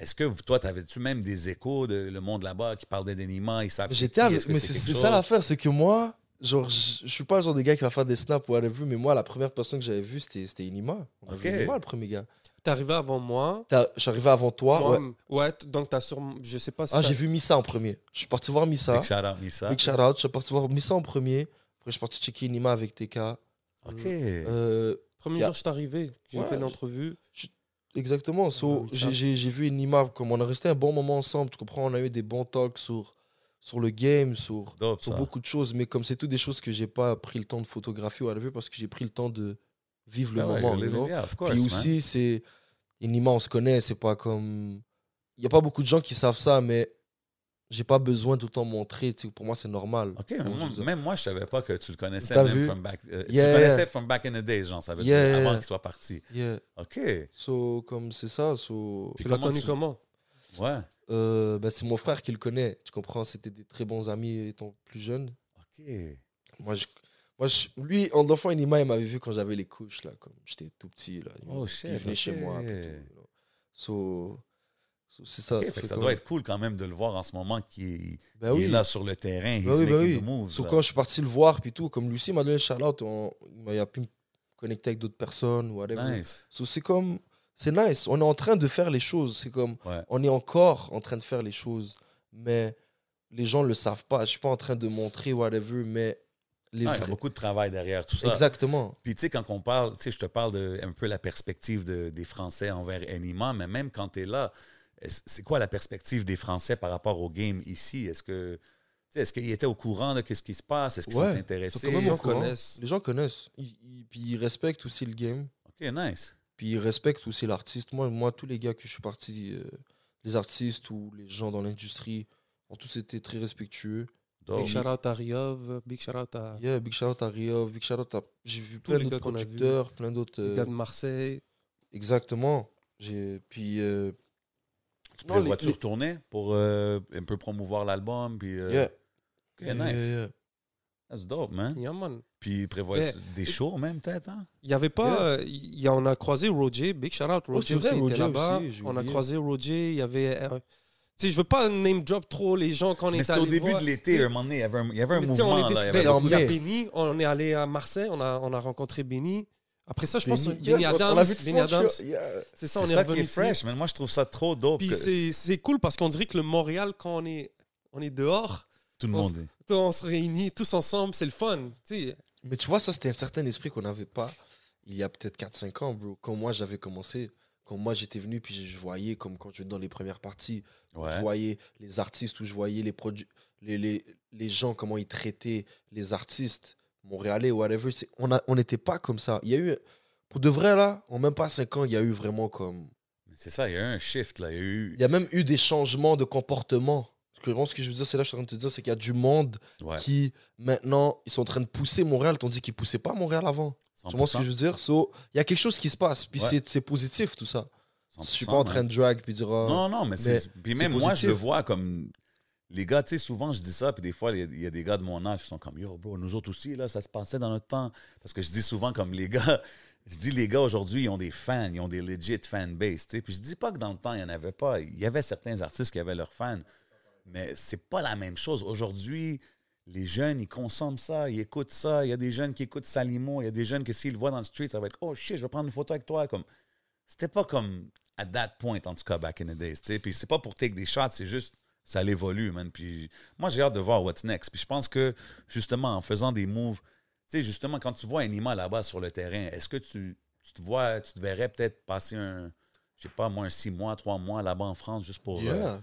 est-ce que toi, t'avais-tu même des échos de le monde là-bas qui parlait d'anima, ils savent J'étais avec. Mais c'est ça l'affaire, c'est que moi, genre, je je suis pas le genre de gars qui va faire des snaps ou whatever, mais moi, la première personne que j'avais vue, c'était c'était Inima. On a vu Ok. Inima, le premier gars. T'es arrivé avant moi. Arrivé avant toi. Ouais. ouais. donc t'as sur. Je sais pas si. Ah, j'ai vu Missa en premier. Je suis parti voir Missa. Big shout out, Missa. Big shout out. Je suis parti voir Missa en premier. Après, je suis parti checker Inima avec TK. OK. Euh, Premier a- jour, je suis arrivé. J'ai Ouais, fait je- l'entrevue. exactement. So, oui, j'ai- vu Inima. Comme on a resté un bon moment ensemble. Tu comprends On a eu des bons talks sur, sur le game, sur, Dope, sur beaucoup de choses. Mais comme c'est tout des choses que j'ai pas pris le temps de photographier ou whatever, parce que j'ai pris le temps de vivre le Ah ouais, moment. you're you know? yeah, course, Puis aussi, c'est. Inima, on se connaît, c'est pas comme. Il n'y a pas beaucoup de gens qui savent ça, mais j'ai pas besoin de tout le temps montrer. tu sais, Pour moi, c'est normal. OK, Comment moi- même moi, je savais pas que tu le connaissais même vu? from back... euh, tu le connaissais from back in the days, genre, ça veut Yeah, dire, avant yeah. qu'il soit parti. Yeah. OK. So, comme c'est ça, so, Tu l'as connu tu- comment? Ouais. euh, ben, c'est mon frère qui le connaît. Tu comprends C'était des très bons amis étant plus jeune. OK. Moi, je, moi je- lui, en enfant, Inima, il m'avait vu quand j'avais les couches, là, comme j'étais tout petit. Là, Oh, il shit, venait chez moi. tout. So, so, c'est ça. Comme- doit être cool quand même de le voir en ce moment qui Ben oui. est là sur le terrain, Ben oui, ben oui. the moves. So, quand je suis parti le voir, puis tout, comme Lucie m'a donné le shout-out, il a pu me connecter avec d'autres personnes, whatever. Nice. So, c'est comme, c'est nice. On est en train de faire les choses. C'est comme, Ouais. on est encore en train de faire les choses, mais les gens le savent pas. Je suis pas en train de montrer whatever, mais les Ah, il y a beaucoup de travail derrière tout ça. Exactement. Puis tu sais, quand on parle, tu sais, je te parle de un peu la perspective de- des Français envers Anima, mais même quand tu es là, c'est quoi la perspective des Français par rapport au game ici? Est-ce que tu sais, est-ce qu'ils étaient au courant de ce qui se passe? Est-ce qu'ils Ouais, sont intéressés? sont quand même Les gens connaissent. Les gens connaissent. Ils, ils- puis ils respectent aussi le game. OK, nice. Puis ils respectent aussi l'artiste. Moi, moi, tous les gars que je suis parti, euh, les artistes ou les gens dans l'industrie, ont tous été très respectueux. Big shout out à Riov, big shout out à Yeah, big shout out à Riov, big shout out à. J'ai vu Tous plein d'autres producteurs, plein d'autres. les gars de Marseille. Exactement. J'ai puis euh, Tu Non, prévois-tu les- les- retourner pour euh, un peu promouvoir l'album? Puis, euh, yeah, OK, yeah, nice. yeah, yeah. That's dope, man. Yeah, man. Puis prévois des shows même, peut-être? Hein? Il y avait pas. Yeah. euh, il y a- on a croisé Roger, big shout out. Oh, Roger c'est vrai, aussi Roger était là-bas. on a croisé Roger. Il y avait. Sais, je veux pas name drop trop les gens quand on Mais est c'était allé au début voir. de l'été, un moment donné, il y avait un, il y avait un mouvement. était là, il y avait- C'était en Il y a. Benny, on est allé à Marseille, on a, on a rencontré Benny. Après ça, je pense Benny- Benny yes, on- Adams. on l'a vu Benny Adams. Yeah. C'est ça, on est ça qui revenu est ici. fresh, mais moi, je trouve ça trop dope. Puis que c'est c'est cool parce qu'on dirait que le Montréal, quand on est, on est dehors, Tout le on monde est. on se réunit tous ensemble, c'est le fun. Tu sais, Mais tu vois, ça, c'était un certain esprit qu'on n'avait pas il y a peut-être 4-5 ans, bro. Quand moi, j'avais commencé, quand moi j'étais venu, puis je voyais, comme quand je dans les premières parties, je Ouais. voyais les artistes, où je voyais les, les, les, les gens, comment ils traitaient les artistes montréalais, whatever. On a- on n'était pas comme ça. Il y a eu, pour de vrai, là, en même pas cinq ans, il y a eu vraiment comme. C'est ça, il y a eu un shift, là. Il y a eu. Il y a même eu des changements de comportement. Ce que, ce que je veux dire, c'est là je suis en train de te dire, c'est qu'il y a du monde Ouais. qui, maintenant, ils sont en train de pousser Montréal, tandis qu'ils ne poussaient pas Montréal avant. Tu vois ce que je veux dire? So, Il y a quelque chose qui se passe, puis Ouais. c'est- c'est positif, tout ça. Je suis pas 100%, en train de drag, puis dire. ah, Non, non, mais, mais c'est. Puis c'est même moi, je le vois comme. Les gars, tu sais, souvent, je dis ça, puis des fois, il y a- il y, a des gars de mon âge qui sont comme Yo, bro, nous autres aussi, là, ça se passait dans notre temps. Parce que je dis souvent, comme les gars, je dis, les gars aujourd'hui, ils ont des fans, ils ont des legit fanbase, tu sais. Puis je dis pas que dans le temps, il n'y en avait pas. Il y avait certains artistes qui avaient leurs fans, mais c'est pas la même chose. Aujourd'hui, les jeunes, ils consomment ça, ils écoutent ça. Il y a des jeunes qui écoutent Salimo, il y a des jeunes que s'ils le voient dans le street, ça va être Oh shit, je vais prendre une photo avec toi. Comme, c'était pas comme at that point, en tout cas, back in the days. Puis c'est pas pour take des shots, c'est juste ça l'évolue, man. Puis moi, j'ai hâte de voir what's next. Puis je pense que, justement, en faisant des moves, tu sais, justement, quand tu vois Anima là-bas sur le terrain, est-ce que tu, tu te vois, tu te verrais peut-être passer un, je sais pas, moi, un six mois, trois mois là-bas en France, juste pour. euh, Yeah.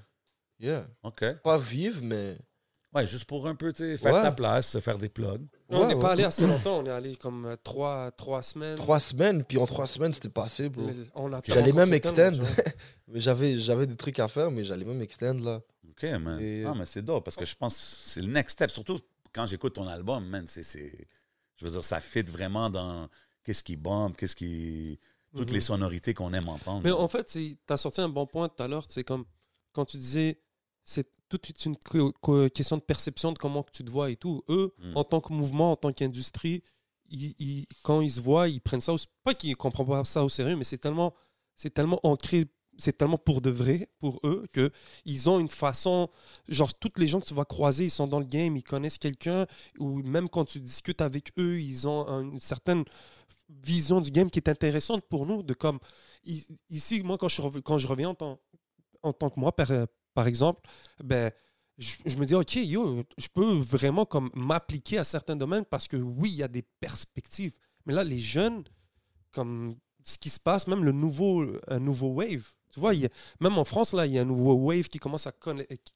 Yeah. OK. Pas vivre, mais. Ouais, juste pour un peu, tu sais, faire Ouais. ta place, se faire des plugs. on n'est Ouais, pas allé assez longtemps, on est allé comme euh, trois, trois semaines. Trois semaines, puis en trois semaines, c'était passé, bro. J'allais même extend. Mais j'avais, j'avais des trucs à faire, mais j'allais même extend, là. OK, man. Et- Non, mais c'est dope parce que je pense que c'est le next step. Surtout quand j'écoute ton album, man, c'est. c'est- Je veux dire, ça fit vraiment dans qu'est-ce qui bombe, qu'est-ce qui. Toutes Mhm. les sonorités qu'on aime entendre. Mais en fait, tu as sorti un bon point tout à l'heure. C'est comme quand tu disais, c'est toute une question de perception de comment que tu te vois et tout. Eux, Mm. en tant que mouvement, en tant qu'industrie, ils- ils- quand ils se voient, ils prennent ça au, pas qu'ils ne comprennent pas ça au sérieux, mais c'est tellement, c'est tellement ancré, c'est tellement pour de vrai pour eux que ils ont une façon, genre toutes les gens que tu vas croiser, ils sont dans le game, ils connaissent quelqu'un, ou même quand tu discutes avec eux, ils ont un- une certaine vision du game qui est intéressante pour nous, de comme ici, moi, quand je, quand je reviens en tant, en tant que moi, par, exemple, ben, je, je me dis, OK, yo, je peux vraiment comme m'appliquer à certains domaines parce que oui, il y a des perspectives. Mais là, les jeunes, comme ce qui se passe, même le nouveau, un nouveau wave, tu vois, il y a- même en France, là, il y a un nouveau wave qui commence à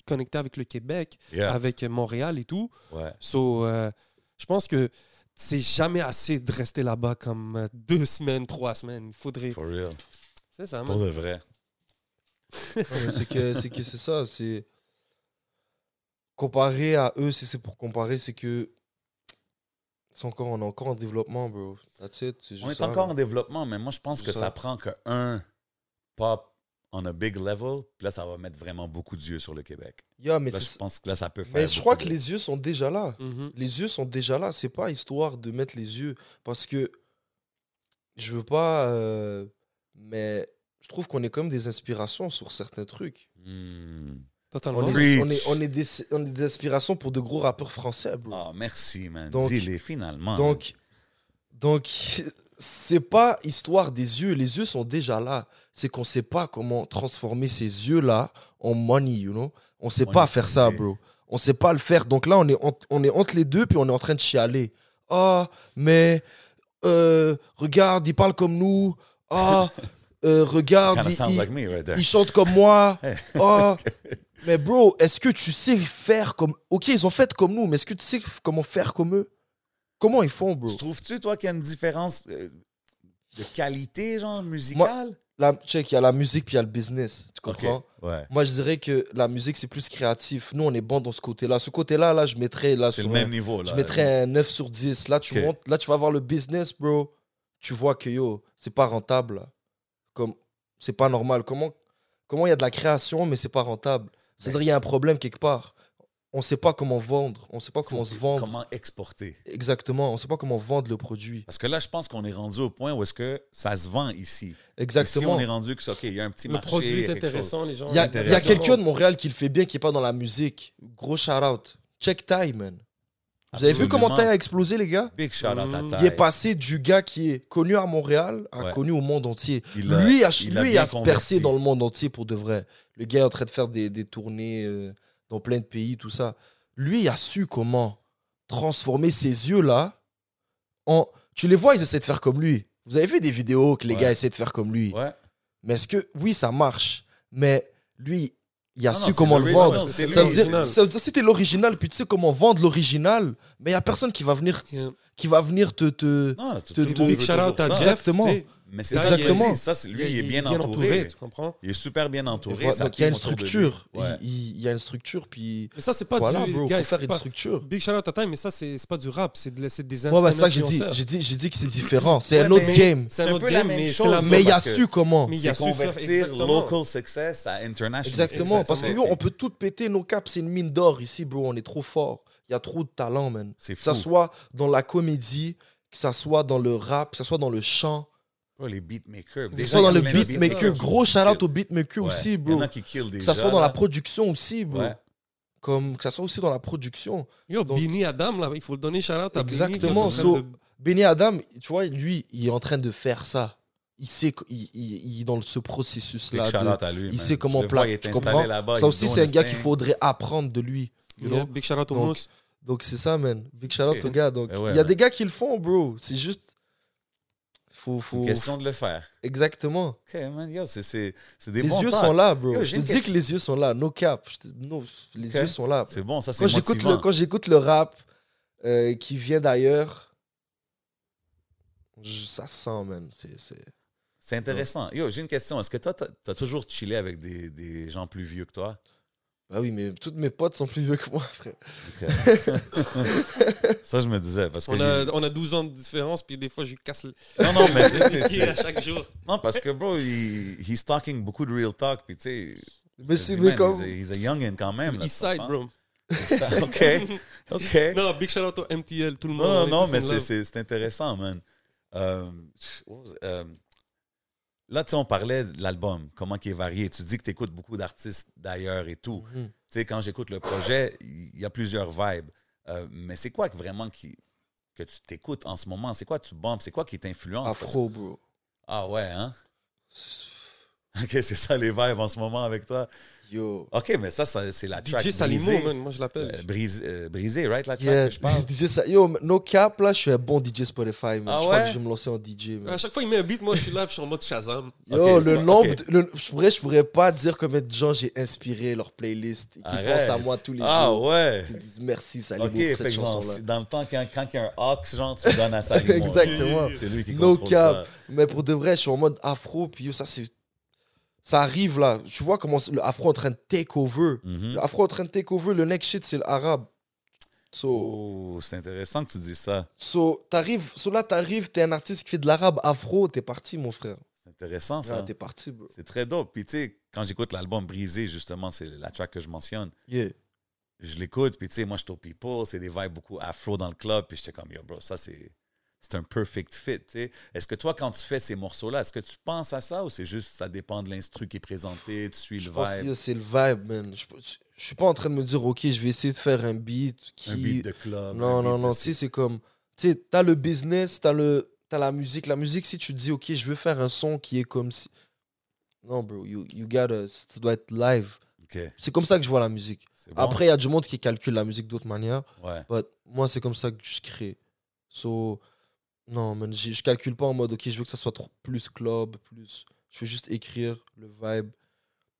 connecter avec le Québec, Yeah. avec Montréal et tout. Ouais. So, euh, je pense que c'est jamais assez de rester là-bas comme deux semaines, trois semaines. Il faudrait. For real. C'est ça, Pour man. de vrai. C'est que c'est que c'est ça, c'est comparé à eux, si c'est pour comparer, c'est que c'est encore on est encore en développement, bro. That's it, c'est juste On est ça, encore là. en développement, mais moi, je pense que ça. ça. prend que un pop on a big level, puis là, ça va mettre vraiment beaucoup d'yeux sur le Québec. Yeah, mais Là, je pense que là, ça peut faire. mais je crois que les yeux sont déjà là. Mhm. Les yeux sont déjà là, c'est pas histoire de mettre les yeux parce que je veux pas euh, mais je trouve qu'on est comme des inspirations sur certains trucs. Hmm. Totalement. On est, Preach. on, est, on, est des, on est des inspirations pour de gros rappeurs français, bro. Ah, merci, man. Donc- Dis-les finalement. Donc, donc c'est pas histoire des yeux. Les yeux sont déjà là. C'est qu'on sait pas comment transformer ces yeux-là en money, you know. On sait pas faire ça, bro. On sait pas le faire. Donc là, on est, en- on est entre les deux, puis on est en train de chialer. Ah, mais euh, regarde, il parle comme nous. Ah, euh, regarde, il, il- like me right there. il chante comme moi. Ah, mais bro, est-ce que tu sais faire comme. Ok, ils ont fait comme nous, mais est-ce que tu sais comment faire comme eux? Comment ils font, bro? Tu trouves-tu, toi, qu'il y a une différence euh, de qualité, genre, musicale? La, check, il y a la musique puis il y a le business. Tu comprends? Ouais. Moi, je dirais que la musique, c'est plus créatif. Nous, on est bon dans ce côté-là. Ce côté-là, là, je mettrais. Là, C'est le même un- niveau, là. Je mettrais un 9 sur 10. Là, tu montes, là, tu vas voir le business, bro. Tu vois que yo, c'est pas rentable. là. Comme, c'est pas normal. Comment comment il y a de la création, mais c'est pas rentable? C'est-à-dire, il y a un problème quelque part. On sait pas comment vendre. On sait pas comment se vendre. Comment exporter? Exactement. On sait pas comment vendre le produit. Parce que là, je pense qu'on est rendu au point où est-ce que ça se vend ici. Exactement. Ici, on est rendu que, c'est OK, il y a un petit Le marché. produit il y est intéressant, les gens. Il y a, sont il y a quelqu'un de Montréal qui le fait bien, qui est pas dans la musique. Gros shout out. Check Ty, man. Vous avez vu comment Ty a explosé, les gars Big shout out à Mm. Il est passé du gars qui est connu à Montréal à Ouais. connu au monde entier. Il a- lui, a, il lui, a percé dans le monde entier pour de vrai. Le gars est en train de faire des, des tournées euh, dans plein de pays, tout ça. Lui, il a su comment transformer ses yeux-là en. Tu les vois, ils essaient de faire comme lui. Vous avez vu des vidéos que les Ouais. gars essaient de faire comme lui. Ouais. Mais est-ce que, oui, ça marche, mais lui, il a Non, su comment le vendre. Ça veut, dire, l'original. ça veut dire, si t'es l'original, puis tu sais comment vendre l'original, mais il y a personne qui va venir, Yeah. qui va venir te. te... Non, Te- te- Big shout out à. Jeff. Exactement. Mais c'est ça Exactement. Ça, c'est- lui, il est bien, entouré. tu comprends? Il est super bien entouré. Voilà, donc il y a une structure. Ouais. Il, il- il y a une structure, puis. Mais ça, c'est pas Voilà, du. bro, gars, faut faire une pas- structure. Big shout out à time, mais ça, c'est pas du rap, c'est de- des Ouais, ouais, c'est ça que j'ai dit. J'ai dit, j'ai dit que c'est différent. C'est Ouais, un autre mais- game. C'est un un autre peu la game, même mais chose, la Mais il a su comment. Mais il a su faire convertir local success à international. Exactement, parce que on peut tout péter nos caps, c'est une mine d'or ici, bro. On est trop fort. Il y a trop de talent, man. C'est Que ça soit dans la comédie, que ça soit dans le rap, que ça soit dans le chant, Bro, les beatmakers. que ce soit dans le beatmaker. beatmakers Gros qui shout out kill. au beatmaker Ouais. aussi, Il y bro. en a qui kill Que ça soit dans la production aussi, bro. Ouais. Comme que ça soit aussi dans la production. Yo, Donc- Bini Adam, là, il faut le donner shout out à Bini, Exactement, en train so- de- Benny Adam, tu vois, lui, il est en train de faire ça. Il sait qu'il il, il est dans ce processus-là. de- lui, il sait comment Je le vois, pla- il est tu comprends? Ça aussi, c'est un gars qu'il faudrait apprendre de lui. you Yeah, know? Big shout out au Donc, Mousse. Donc c'est ça, man. Big shout out Ok. aux gars. Donc Eh il ouais, y a man. des gars qui le font, bro. C'est juste. Faut, une question de le faire. Exactement. OK, man, yo, c'est- c'est c'est des Les bons yeux sont là, bro. Yo, je te dis question. que les yeux sont là. No cap. Je te- no, les yeux sont là. C'est bon, ça, c'est Quand j'écoute le, quand j'écoute le rap euh, qui vient d'ailleurs, je- ça sent, man. C'est, c'est... C'est intéressant. Yo, j'ai une question. Est-ce que toi, t'as as toujours chillé avec des, des gens plus vieux que toi? Bah oui, mais toutes mes potes sont plus vieux que moi, frère. ça, je me disais. Parce que On a, on a 12 ans de différence, puis des fois, je lui casse le Non, non, mais c'est- pied à chaque jour? Non, parce que, bro, il, he's talking beaucoup de real talk. Puis, tu sais, Mais c'est comme. he's, a, he's a youngin quand même. là, East side, bro. OK. OK. Non, big shout out au MTL, tout le monde. Non, non, mais c'est intéressant, man. Euh, euh, là, tu sais, on parlait de l'album, comment il est varié. Tu dis que tu écoutes beaucoup d'artistes d'ailleurs et tout. Mhm. Tu sais, quand j'écoute le projet, il y a plusieurs vibes. Euh, mais c'est quoi que vraiment qui, que tu t'écoutes en ce moment? C'est quoi tu bombes? C'est quoi qui t'influence? Afro, bro. Ah ouais, hein? OK, c'est ça les vibes en ce moment avec toi. Yo. OK, mais ça, ça c'est la track DJ Salimo, man, moi je l'appelle. Euh, brise- euh, brisée, right? La track Yeah, que je parle? DJ Sa- Yo, no cap, là, je suis un bon DJ Spotify, man. Ah je crois ouais? que je vais me lancer en DJ, man. À chaque fois, il met un beat, moi je suis là, je suis en mode Shazam. Yo, le nombre. de- le- je, pourrais, je pourrais pas dire combien de gens j'ai inspiré leur playlist et qui pensent à moi tous les Ah jours. ouais. Qui disent merci, Salimo, OK, pour cette chanson-là. dans le temps, quand, quand il y a un Ox, genre, tu donnes à Salimo. Exactement. C'est lui qui No contrôle cap. ça. Mais pour de vrai, je suis en mode afro, puis yo, ça, c'est. Ça arrive là. Tu vois comment le afro est en train de take over. Mhm. Le afro est en train de take over. Le next shit, c'est l'arabe. So, Oh, c'est intéressant que tu dis ça. so, t'arrives, so là, t'arrives, t'es un artiste qui fait de l'arabe afro, t'es parti, mon frère. C'est intéressant, ça. Ah, t'es parti, bro. C'est très dope. Puis, tu sais, quand j'écoute l'album Brisé, justement, c'est la track que je mentionne. Yeah. Je l'écoute, puis, tu sais, moi, je suis au People, c'est des vibes beaucoup afro dans le club, puis j'étais comme, yo, bro, ça, c'est. C'est un perfect fit. Est-ce que toi, quand tu fais ces morceaux-là, est-ce que tu penses à ça ou c'est juste ça dépend de l'instru qui est présenté, tu suis Je le pense vibe, que c'est le vibe, man. Je, je, je suis pas en train de me dire, ok, je vais essayer de faire un beat qui. un beat de club? Non, non, non. Tu sais, c'est comme. Tu sais, t'as le business, t'as le. T'as la musique. La musique, si tu te dis, ok, je veux faire un son qui est comme si. Non, bro, you, you gotta. Ça doit être live. C'est comme ça que je vois la musique. bon. Après, il y a du monde qui calcule la musique d'autres manières. ouais. But moi, c'est comme ça que je crée. So, non, man, je calcule pas en mode, ok, je veux que ça soit trop, plus club, plus. Je veux juste écrire le vibe.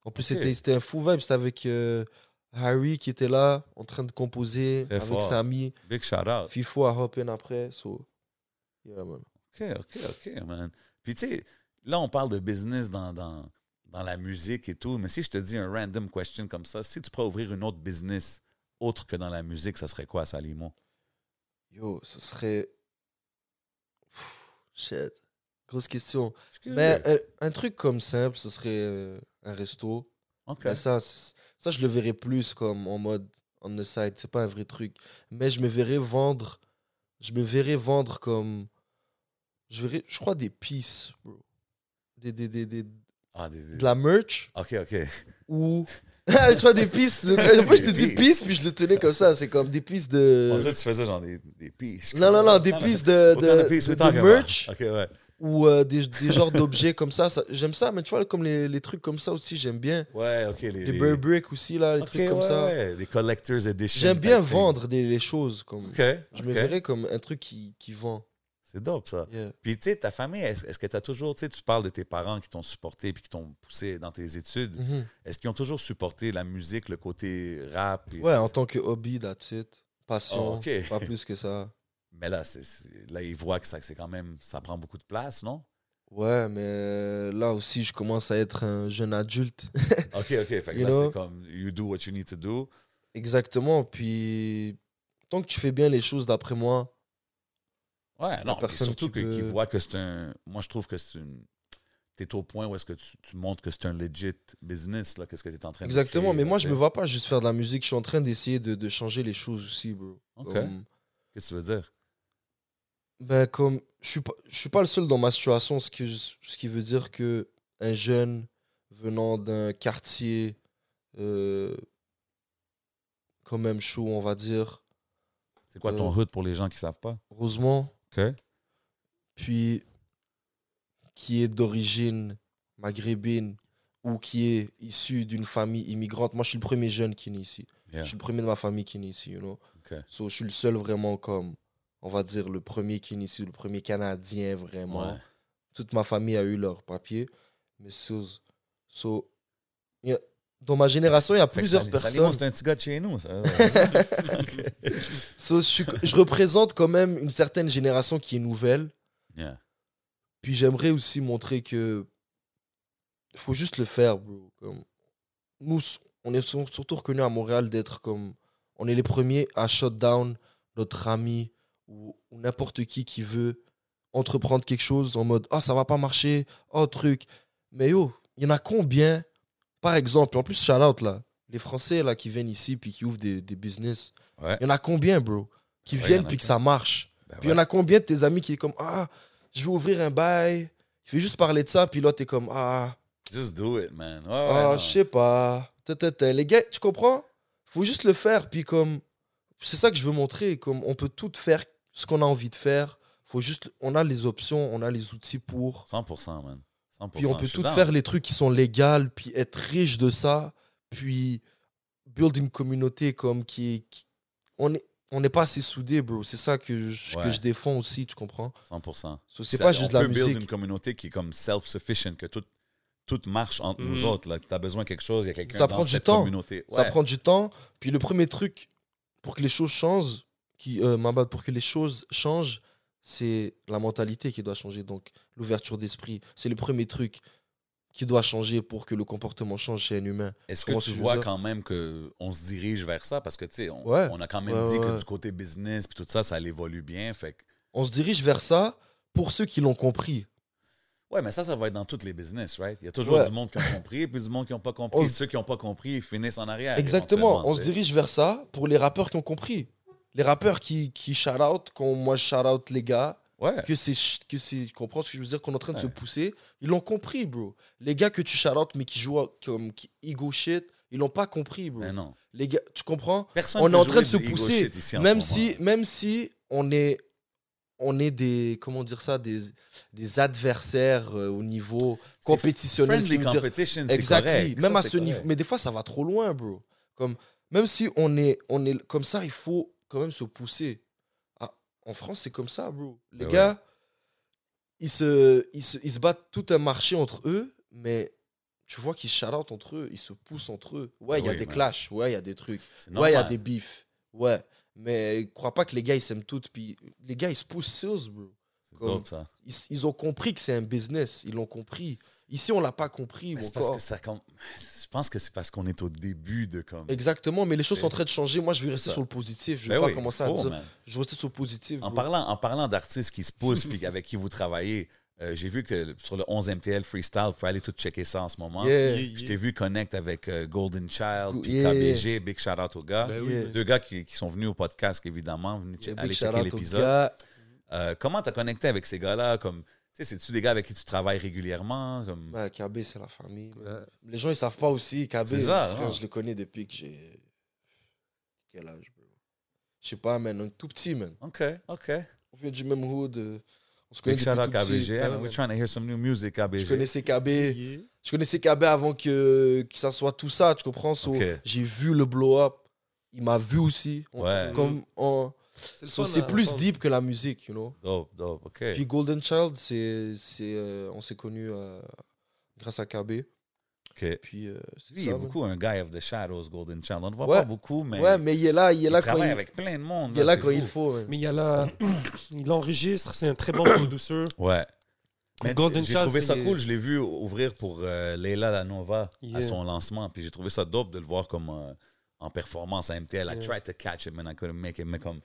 En plus, Ok. c'était un fou vibe. C'était avec euh, Harry qui était là, en train de composer, Très avec fort. Samy. Big shout out. Fifo a hop in après. So, yeah, man. OK, OK, OK, man. Puis, tu sais, là, on parle de business dans, dans, dans la musique et tout, mais si je te dis un random question comme ça, si tu pourrais ouvrir une autre business autre que dans la musique, ça serait quoi, Salimo? Yo, ce serait. Shit. Grosse question. Mais euh, un truc comme simple, ce serait euh, un resto. OK. Mais ça, ça, je le verrais plus comme en mode on the side. C'est pas un vrai truc. Mais je me verrais vendre. Je me verrais vendre comme. Je verrais, je crois, des pieces, bro. Des, des, des, des- Ah, des- des- de la merch OK, OK. ou. Ah, je vois des pistes. Moi, je te dis pistes. pistes, puis je le tenais comme ça. C'est comme des pistes de. pensais que tu faisais genre des, des piches. Non, non, non, des pistes de, de, merch OK, ouais. ou euh, des, des genres d'objets comme ça. ça J'aime ça, mais tu vois, comme les, les trucs comme ça aussi, j'aime bien. Ouais, OK. Les, Les aussi, là, les trucs comme ouais, ça. ouais, Des collector's edition. J'aime bien vendre des, les choses. Comme... OK. Je me verrais comme un truc qui, qui vend. C'est dope, ça. Yeah. Puis, tu sais, ta famille, est-ce que tu as toujours, tu sais, tu parles de tes parents qui t'ont supporté puis qui t'ont poussé dans tes études? Mhm. Est-ce qu'ils ont toujours supporté la musique, le côté rap? et Ouais, en tant que hobby, that's it. Passion, Oh, pas plus que ça. Mais là, c'est- là, ils voient que ça, c'est quand même, ça prend beaucoup de place, non? Ouais, mais là aussi, je commence à être un jeune adulte. OK, OK. Fait que là, c'est comme, you do what you need to do. Exactement. Puis, tant que tu fais bien les choses d'après moi, Ouais, non, personne surtout qui que- peut- qu'ils voient que c'est un... Moi, je trouve que c'est une... T'es au point où est-ce que tu, tu montres que c'est un legit business, là, qu'est-ce que tu es en train de Exactement, mais moi je sais. me vois pas juste faire de la musique, je suis en train d'essayer de, de changer les choses aussi, bro. Ok. Comme- Qu'est-ce que tu veux dire? ben comme je suis pas je suis pas le seul dans ma situation, ce qui ce qui veut dire que un jeune venant d'un quartier euh, quand même chaud, on va dire, C'est quoi ton Euh, hood pour les gens qui savent pas? Rosemont, Puis qui est d'origine maghrébine ou qui est issu d'une famille immigrante. Moi, je suis le premier jeune qui est né ici. Yeah. Je suis le premier de ma famille qui est né ici, you know. OK. So, je suis le seul vraiment comme, on va dire, le premier qui est né ici, le premier Canadien vraiment. Ouais. Toute ma famille a eu leur papier. Mais so, so, y a- dans ma génération, il y a plusieurs Salimo, personnes. c'est un petit gars de chez nous, ça. So, je, suis- je représente quand même une certaine génération qui est nouvelle. Yeah. Puis j'aimerais aussi montrer que faut juste le faire, bro. Comme, nous, on est sur- surtout reconnus à Montréal d'être comme. On est les premiers à shut down notre ami ou, ou n'importe qui qui veut entreprendre quelque chose en mode Ah, ça va pas marcher, oh, truc. Mais yo, il y en a combien Par exemple, en plus, shout out là, les Français là qui viennent ici puis qui ouvrent des, des business. Ouais. Il y en a combien, bro Qui Ouais, viennent puis que ça marche? Ben Puis il y en a combien de tes amis qui est comme Ah, je vais ouvrir un bail. Il fait juste parler de ça, puis là, t'es comme Ah, Just do it, man. Ouais, ouais, ah, je sais pas. Les gars, tu comprends? Faut juste le faire, puis comme. C'est ça que je veux montrer. Comme on peut tout faire ce qu'on a envie de faire. Faut juste. On a les options, on a les outils pour. 100%, man. 100%. Puis on peut tout faire les trucs qui sont légaux, puis être riche de ça, puis build une communauté comme qui est. qui- On est. On n'est pas assez soudés, bro. C'est ça que je, Ouais. que je défends aussi, tu comprends? 100%. So, C'est pas juste on la peut build une communauté qui est comme self-sufficient, que tout, tout marche entre nous Mhm. autres. Tu as besoin de quelque chose, il y a quelqu'un Ça dans prend du cette temps. communauté. Ça prend du temps. Puis le premier truc pour que les choses changent, qui, euh, pour que les choses changent, c'est la mentalité qui doit changer. Donc l'ouverture d'esprit, c'est le premier truc qui doit changer pour que le comportement change chez un humain. Est-ce que tu vois quand même qu'on se dirige vers ça? Parce que, tu sais, on, Ouais. on a quand même Ouais, dit ouais, que du côté business puis tout ça, ça évolue bien. Fait que- On se dirige vers ça pour ceux qui l'ont compris. Ouais, mais ça, ça va être dans tous les business, right? Il y a toujours du monde qui ont compris, puis du monde qui n'ont pas compris. Ceux qui n'ont pas compris, ils finissent en arrière. Exactement, on se dirige vers ça pour les rappeurs qui ont compris. Les rappeurs qui, qui shout out, quand moi je shout out les gars, Ouais. que c'est que c'est comprends ce que je veux dire qu'on est en train de se pousser ils l'ont compris bro les gars que tu shout out mais qui jouent comme qui ego shit ils l'ont pas compris bro Mais non. les gars tu comprends? Personne on est en train de se pousser ici même si même si on est on est des comment dire ça des des adversaires euh, au niveau compétitionnel Friendly competition, Exactly. Même Ça, à ce niveau. Mais des fois, ça va trop loin, bro. Comme, même si on est, on est comme ça, il faut quand même se pousser. Ah, en France, c'est comme ça, bro. Les ouais. gars, ils, se, ils, se, ils se battent tout un marché entre eux, mais tu vois qu'ils out entre eux, ils se poussent entre eux. Ouais, il y a Oui, des clashs, ouais, il y a des trucs. Ouais, il y a des bifs. Ouais. Mais crois pas que les gars, ils s'aiment tous. Puis les gars, ils se poussent sales, bro. Comme- dope, ça. Ils, ils ont compris que c'est un business. Ils l'ont compris. Ici, on l'a pas compris. Mais mon c'est parce corps. que ça com- Je pense que c'est parce qu'on est au début de comme. Exactement, mais les choses sont en train de changer. Moi, je vais rester Ça. sur le positif. Je vais Ben pas oui, commencer à dire. man. Je vais rester sur le positif. En bro. parlant, en parlant d'artistes qui se poussent puis avec qui vous travaillez, euh, j'ai vu que sur le 11 MTL Freestyle, il faut aller tout checker ça en ce moment. Yeah. Yeah, Je t'ai vu connect avec euh, Golden Child puis yeah, KBG, big shout out aux gars. Ben oui, Yeah. Deux gars qui, qui sont venus au podcast, évidemment, venez che- aller checker l'épisode. Euh, comment t'as connecté avec ces gars-là? Comme, tu c'est-tu des gars avec qui tu travailles régulièrement? Comme... Ouais, KB, c'est la famille. Ouais. Les gens, ils savent pas aussi. KB, ça, frère, hein. je le connais depuis que j'ai. Quel âge, bro? Je sais pas, man. Un tout petit, man. OK, OK. On vient du même hood. euh, On se connaît Big depuis shout out tout petit. KBG. Ouais, We're trying to hear some new music, KBG. Je connaissais KB. Yeah. Je connaissais KB avant que, que ça soit tout ça, tu comprends? So. J'ai vu le blow-up. Il m'a vu aussi. On- Ouais. Comme on- So, c'est à plus deep que la musique, you know. Dope, dope, OK. Puis Golden Child, c'est, c'est, euh, on s'est connus euh, grâce à KB. OK. Puis euh, Lui, il est man. beaucoup un guy of the shadows, Golden Child. On ne voit Ouais. pas beaucoup, mais, Ouais, mais il est là, il est il là quand travaille il, avec plein de monde. il est là quand il faut. man. Mais il y a la... il enregistre, c'est un très bon producer. Ouais. Mais Golden j'ai trouvé ça cool. Je l'ai vu ouvrir pour euh, Leila Lanova à Yeah. son lancement. Puis j'ai trouvé ça dope de le voir comme euh, en performance à MTL. I Yeah. tried to catch him and I couldn't make him. Mais comme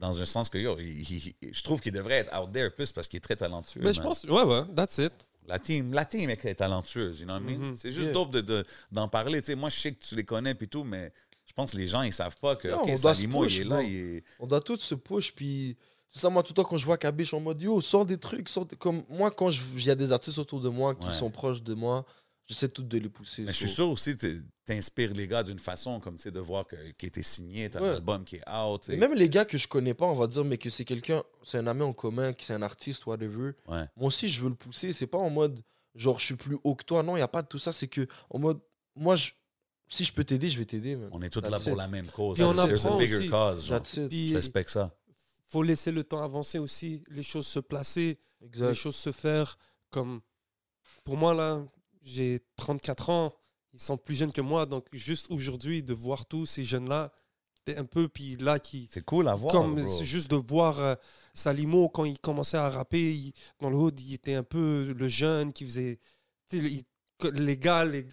dans un sens que yo, il- il- il- je trouve qu'il devrait être out there plus parce qu'il est très talentueux. Mais je man. pense, ouais, ouais, that's it. La team, la team est talentueuse, you know what I mean? Mhm. C'est juste Yeah. dope de- de- d'en parler. Tu sais, moi, je sais que tu les connais puis tout, mais je pense que les gens, ils savent pas que, Non, Salimo, push, il est là, bro. il est... On doit tous se push, puis c'est ça, moi, tout le temps, quand je vois je suis en mode, yo, sors des trucs, des- Comme moi, quand je- il y a des artistes autour de moi qui Ouais. sont proches de moi, j'essaie tout de les pousser. Mais je suis sûr aussi que t'inspires les gars d'une façon, comme tu sais, de voir que, qu'il a été signé, t'as Ouais. un album qui est out. tu Et même les gars que je connais pas, on va dire, mais que c'est quelqu'un, c'est un ami en commun, que c'est un artiste, whatever. Ouais. Moi aussi, je veux le pousser. C'est pas en mode, genre, je suis plus haut que toi. Non, il n'y a pas de tout ça. C'est que, en mode, moi, je- si je peux t'aider, je vais t'aider. On est tous là pour la même cause. Puis on There's a apprend bigger aussi. cause. Puis Je respecte ça. faut laisser le temps avancer aussi, les choses se placer, les choses se faire. Comme pour moi, là, j'ai 34 ans, ils sont plus jeunes que moi, donc juste aujourd'hui, de voir tous ces jeunes-là, c'était un peu, puis là, qui. C'est cool à voir. Comme bro. c'est juste de voir euh, Salimo quand il commençait à rapper il- dans le hood, il était un peu le jeune qui faisait. il- les gars, les-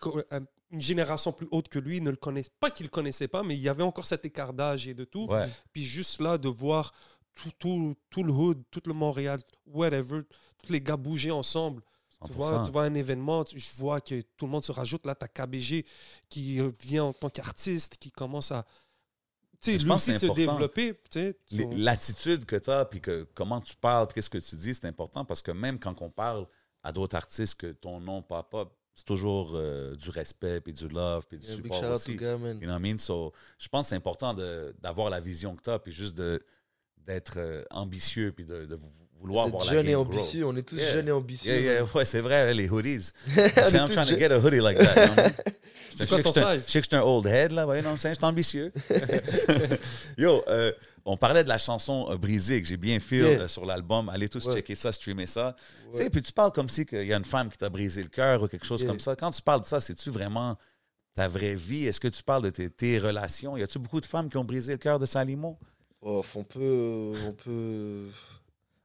une génération plus haute que lui ne le connaissent pas qu'il connaissait pas, mais il y avait encore cet écart d'âge et de tout. Ouais. Puis juste là, de voir tout, tout, tout le hood, tout le Montréal, whatever, tous les gars bouger ensemble. Tu 100%. vois, tu vois un événement, tu- je vois que tout le monde se rajoute. Là, tu as KBG qui vient en tant qu'artiste, qui commence à tu sais, lui aussi c'est se important. développer. L'attitude que tu as, puis que, comment tu parles, qu'est-ce que tu dis, c'est important parce que même quand on parle à d'autres artistes que ton nom pop up, c'est toujours euh, du respect, puis du love, puis du Yeah, big support aussi. to gars, man. You know what I mean? So, je pense que c'est important de- d'avoir la vision que tu as, puis juste de- d'être euh, ambitieux, puis de, de vouloir voir la jeune game et grow. ambitieux. On est tous Yeah. jeunes et ambitieux. Yeah, ouais, c'est vrai, les hoodies. I'm trying to get a hoodie like that. you know? C'est Je quoi sais ton que je suis un- size? Je sais que je suis un old head, là, ouais, non, je suis ambitieux. Yo, euh, on parlait de la chanson euh, Brisée que j'ai bien feel Yeah. euh, sur l'album. Allez tous Ouais. checker ça, streamer ça. Tu Ouais. sais, puis tu parles comme si il y a une femme qui t'a brisé le cœur ou quelque chose Yeah. comme ça. Quand tu parles de ça, c'est-tu vraiment ta vraie vie? Est-ce que tu parles de tes, tes relations? Y a-tu beaucoup de femmes qui ont brisé le cœur de Salimo? Oh, on peut, on peut,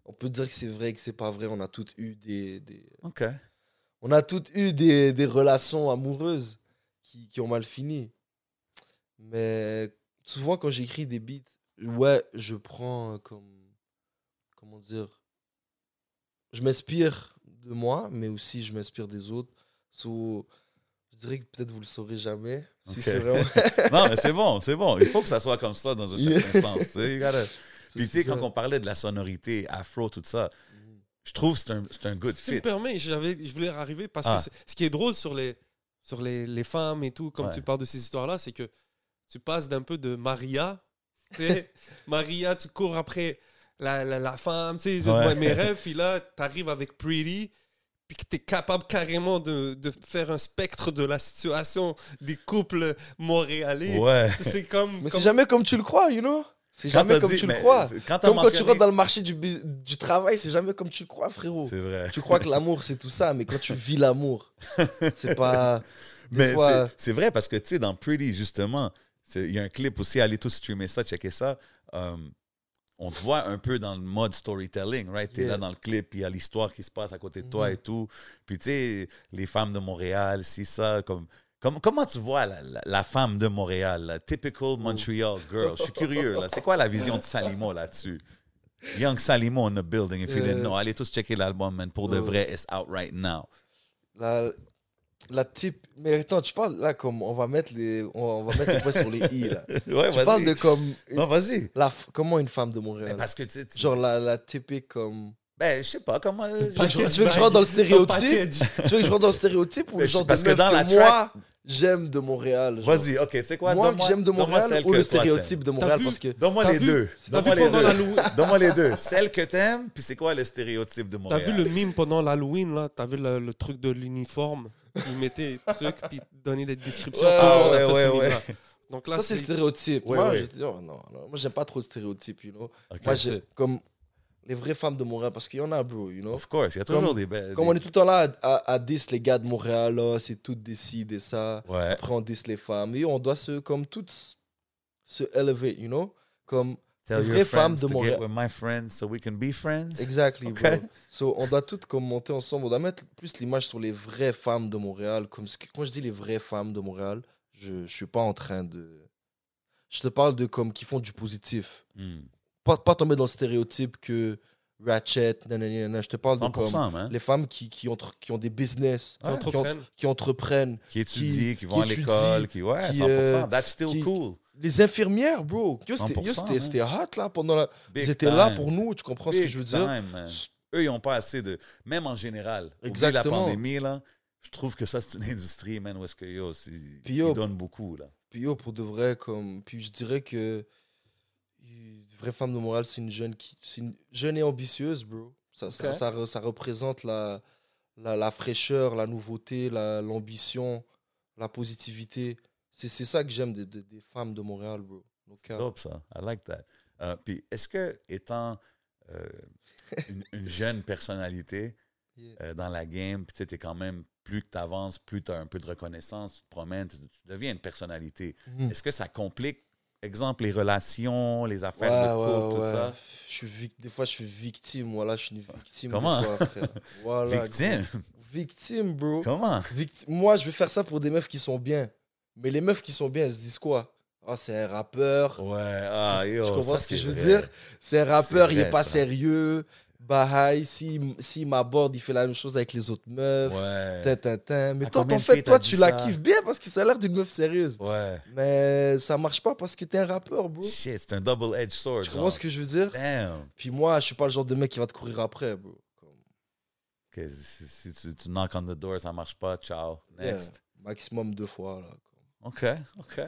on peut dire que c'est vrai, que c'est pas vrai. On a toutes eu des, des- OK. on a toutes eu des, des relations amoureuses qui, qui ont mal fini. Mais souvent quand j'écris des beats, ouais, je prends comme, comment dire, je m'inspire de moi, mais aussi je m'inspire des autres. So, je dirais que peut-être vous le saurez jamais. Si c'est vraiment. non, mais c'est bon, c'est bon. Il faut que ça soit comme ça dans un certain sens. You gotta- Puis tu sais, quand on parlait de la sonorité, afro, tout ça, je trouve que c'est un, c'est un good Si tu me fit. permets, je voulais arriver parce Ah. que c'est- ce qui est drôle sur les, sur les, les femmes et tout, comme Ouais. tu parles de ces histoires-là, c'est que tu passes d'un peu de Maria, tu sais, Maria, tu cours après la, la, la femme, tu sais, je Ouais. vois mes rêves, puis là, tu arrives avec Pretty, puis que tu es capable carrément de, de faire un spectre de la situation des couples montréalais. Ouais. C'est comme. Mais comme- c'est jamais comme tu le crois, you know? C'est jamais comme dit- tu le crois. Quand Comme quand tu rentres dans le marché du, du travail, c'est jamais comme tu le crois, frérot. C'est vrai. Tu crois que l'amour, c'est tout ça, mais quand tu vis l'amour, c'est pas. Mais fois- c'est- vrai parce que, tu sais, dans Pretty, justement, il y a un clip aussi, allez tous streamer ça, checker ça. Euh, on te voit un peu dans le mode storytelling, right? T'es Yeah. là dans le clip, puis il y a l'histoire qui se passe à côté de toi Mhm. et tout. Puis, tu sais, les femmes de Montréal, si ça, comme... comme- comment tu vois la, la- la femme de Montréal, la typical Montreal girl? Je suis curieux, là. C'est quoi la vision de Salimo là-dessus? Young Salimo in the building, if you didn't Euh, know. Allez tous checker l'album, man. Pour de ouais. vrai, it's out right now. La, la type. Mais attends, tu parles là comme. On va mettre les, on, va mettre les points sur les i, là. Ouais, Tu parles de comme. une- Non, vas-y. la, comment une femme de Mais Montréal parce que, tu tu- Genre la, la typique comme. Ben, je sais pas comment. Tu veux que je- tu veux que je rentre dans le stéréotype? Tu veux que je rentre dans le stéréotype ou le genre parce de que dans que la moi, j'aime de Montréal. Vas-y, ok, c'est quoi? Moi, donne-moi- j'aime de Montréal ou que le stéréotype de Montréal Parce que. Donne-moi T'as les vu- deux. T'as Donne-moi les deux. Donne-moi les deux. Celle que t'aimes, puis c'est quoi le stéréotype de T'as Montréal? vu le mime pendant l'Halloween, là? T'as vu le, truc de l'uniforme? Ils mettaient des trucs, puis donnaient des descriptions. Ouais, Tout le monde a ouais, ouais, mime-là. Donc là, Ça, c'est stéréotype. Ouais, moi, ouais. je dis, oh, non, non, moi, j'aime pas trop le stéréotype, you know. Moi, comme les vraies femmes de Montréal, parce qu'il y en a, bro, you know. Of course, il y a toujours Comme- des belles. Comme on est tout le temps là à, à, à diss les gars de Montréal, là, c'est tout des ci, des ça. Ouais. Après, on diss les femmes. Et on doit se, comme toutes, se elevate, you know. Comme, Tell les vraies femmes de to get Montréal. with my friends so we can be friends. exactly, Ok. bro. So, on doit toutes comme monter ensemble. On doit mettre plus l'image sur les vraies femmes de Montréal. Comme, ce que- quand je dis les vraies femmes de Montréal, je ne suis pas en train de. Je te parle de comme qui font du positif. Hmm. Pas, pas tomber dans le stéréotype que Ratchet, nanana, nanana. Je te parle de comme 100%, man. les femmes qui, qui, ont, qui ont des business, Qui entreprennent. qui entreprennent. Qui étudient, qui, qui vont à l'école, qui. Ouais, qui, 100%. euh, That's still qui- cool. Les infirmières, bro. Yo, C'était yo, 100%, c'était- man. c'était hot là pendant la. Big Ils étaient là pour nous, tu comprends ce que je veux dire? time, man. Eux, ils n'ont pas assez de. Même en général. Exactement. la pandémie, là. Je trouve que ça, c'est une industrie, man, où est-ce que yo, yo- ils donnent beaucoup, là. Puis yo, pour de vrai, comme. Puis je dirais que. Vraie femme de Montréal, c'est une jeune qui. C'est une jeune et ambitieuse, bro. Ça, ça, représente la, la, la fraîcheur, la nouveauté, la- l'ambition, la, positivité. C'est c'est ça que j'aime des, des- des femmes de Montréal, bro. Dope, ça. I like that. Euh, puis, est-ce que, étant euh, une, une jeune personnalité Yeah. euh, dans la game, tu es quand même, plus que tu avances, plus tu as un peu de reconnaissance, tu te promènes, tu, tu deviens une personnalité. Mhm. Est-ce que ça complique, exemple, les relations, les affaires Ouais, de ouais, couple, tout ça? Je suis vic- Des fois, je suis victime. Voilà, je suis une victime. des Comment? fois, frère. Voilà, Victime? gros. Victime, bro. Comment? Moi, je vais faire ça pour des meufs qui sont bien. Mais les meufs qui sont bien, elles se disent quoi? Ah, c'est un rappeur. Ouais, ah, yo, tu comprends ça, ce que je veux vrai. dire? C'est un rappeur, il est pas ça. sérieux. Bahai, s'il si m'aborde, il fait la même chose avec les autres meufs. Ouais. Tin, tin, tin. Mais À toi, en fait, toi, tu la kiffes bien parce que ça a l'air d'une meuf sérieuse. Ouais. Mais ça marche pas parce que t'es un rappeur, bro. Shit, c'est un double-edged sword. Tu comprends genre. ce que je veux dire? Damn. Puis moi, je suis pas le genre de mec qui va te courir après, bro. Comme- Ok, si, si tu, tu knock on the door, ça marche pas, ciao. Yeah. Next. Maximum deux fois, là. OK, OK.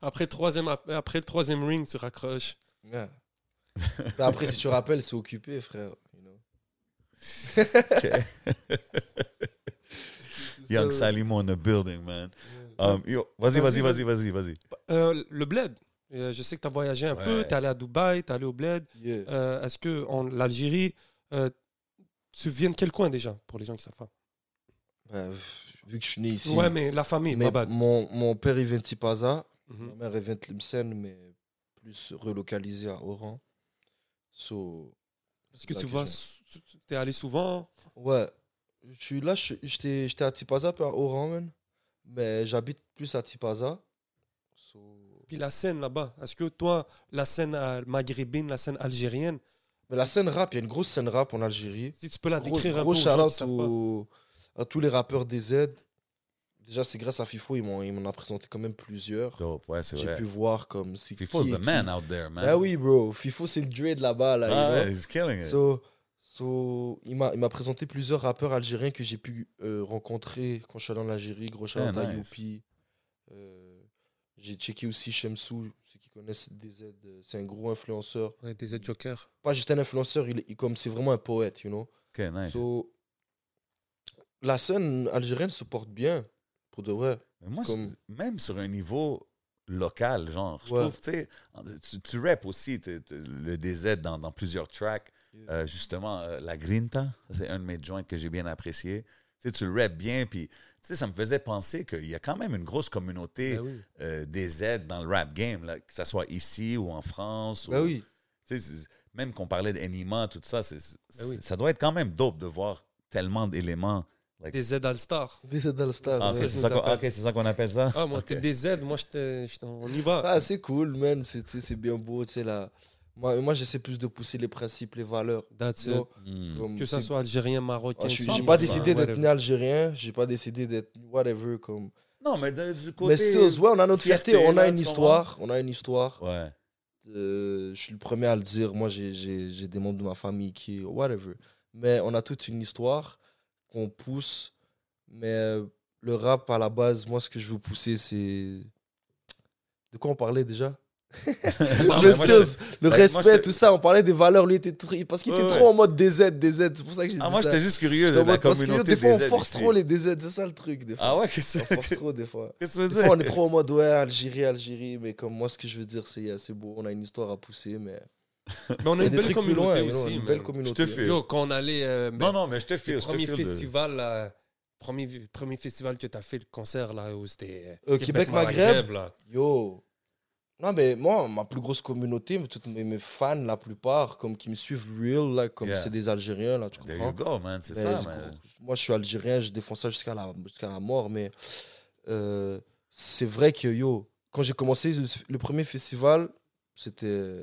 Après, le troisième, après le troisième ring, tu raccroches. Yeah. Mais après, si tu rappelles, c'est occupé, frère. you know. Young Ça, Salimo in the building, man. Um, yo, vas-y, Vas-y, vas-y, vas-y, vas-y, vas-y. Euh, le bled. Euh, je sais que tu as voyagé un peu, tu es allé à Dubaï, tu es allé au bled. yeah. Euh, Est-ce que en l'Algérie, euh, tu viens de quel coin déjà, pour les gens qui savent pas? Ben, vu que je suis né ici. Ouais, mais la famille, mais ma bad. mon, mon père, il vient de Tipaza. Mhm. Ma mère, elle vient de Tlemcen, mais plus relocalisée à Oran. So, Est-ce que tu vas, tu es allé souvent Ouais. Je suis là, je- j'étais à Tipaza, puis à Oran. Mais j'habite plus à Tipaza. So, Puis la scène là-bas, est-ce que toi, la scène maghrébine, la scène algérienne, Mais la scène rap, il y a une grosse scène rap en Algérie. si tu peux la Gros, décrire un gros peu gens shout-out à tous les rappeurs des Z. Déjà, c'est grâce à FIFO, ils m'ont ils m'en ont présenté quand même plusieurs. Dope, ouais, c'est J'ai vrai. pu voir comme si. FIFO's the man out there, man. Ah oui, bro. FIFO, c'est le Dre de là-bas, là. you Ah, know? ouais, he's killing it. So, so, il m'a il m'a présenté plusieurs rappeurs algériens que j'ai pu euh, rencontrer quand je suis allé en Algérie. Gros shout Ah, nice. Youpi. Euh, j'ai checké aussi Shemsou, ceux qui connaissent DZ. euh, C'est un gros influenceur. Ouais, des aides jokers. Pas juste un influenceur, il, il- comme c'est vraiment un poète, you know? OK, nice. So, la scène algérienne se porte bien, pour de vrai. Mais moi, comme- même sur un niveau local, genre, je Ouais. trouve, tu sais, tu, rappes aussi le DZ dans, dans plusieurs tracks. Yeah. Euh, justement, euh, La Grinta, c'est un de mes joints que j'ai bien apprécié. Tu le rappes bien, puis ça me faisait penser qu'il y a quand même une grosse communauté Ben oui. euh, des Z dans le rap game, là, que ce soit ici ou en France. Ou- oui. même qu'on parlait d'Anima, tout ça, Ben oui. ça doit être quand même dope de voir tellement d'éléments. Des aides All-Star. DZ All-Star. Ah, ouais. c'est, je ça, qu'on, appelle. ok, c'est ça qu'on appelle ça? Ah, moi, Ok. t'es des aides, moi, j'étais, j'étais- on y va. Ah, c'est cool, man. C'est bien beau, tu sais, là. Moi, moi j'essaie plus de pousser les principes, les valeurs. That's you know. it. Hmm. Comme Que ça soit algérien, marocain. Ah, je ça, pas décidé d'être whatever. né algérien, j'ai pas décidé d'être whatever comme. Non, mais de- du côté. Mais c'est- ouais, on a notre fierté, fierté, on là, a une histoire, on a une histoire. Ouais. Euh, je suis le premier à le dire. Moi, j'ai des membres de ma famille qui whatever. Mais on a toute une histoire qu'on pousse. Mais euh, le rap à la base, moi, ce que je veux pousser, c'est de quoi on parlait déjà? Non, le moi, je- moi, respect, tout ça. On parlait des valeurs. Lui était tr- parce qu'il était Ouais, trop en mode DZ, DZ. C'est pour ça que j'ai dit Ah, moi, ça. j'étais juste curieux J'étais de en la mode parce que des fois, on force ici. trop les DZ. C'est ça le truc. Des fois. Ah ouais, qu'est-ce On que force trop des fois. Des fois, on est trop en mode ouais, Algérie, Algérie. Mais comme moi, ce que je veux dire, c'est c'est beau. On a une histoire à pousser. Mais Mais on a une belle communauté loin. aussi. Une belle communauté. file. Yo, quand on allait. euh, ben, Non, non, mais je te le je te premier de- festival, là, premier, premier festival que tu as fait, le concert, là, où c'était. Euh, Québec-Maghreb. là. Yo. Non, mais moi, ma plus grosse communauté, mais toutes mes, mes fans, la plupart, comme qui me suivent real, là, comme Yeah. c'est des Algériens, là, tu There comprends? you go, man. C'est ça, man. Moi, je suis algérien, je défends ça jusqu'à la, jusqu'à la mort, mais euh, c'est vrai que, yo, quand j'ai commencé le, le premier festival, c'était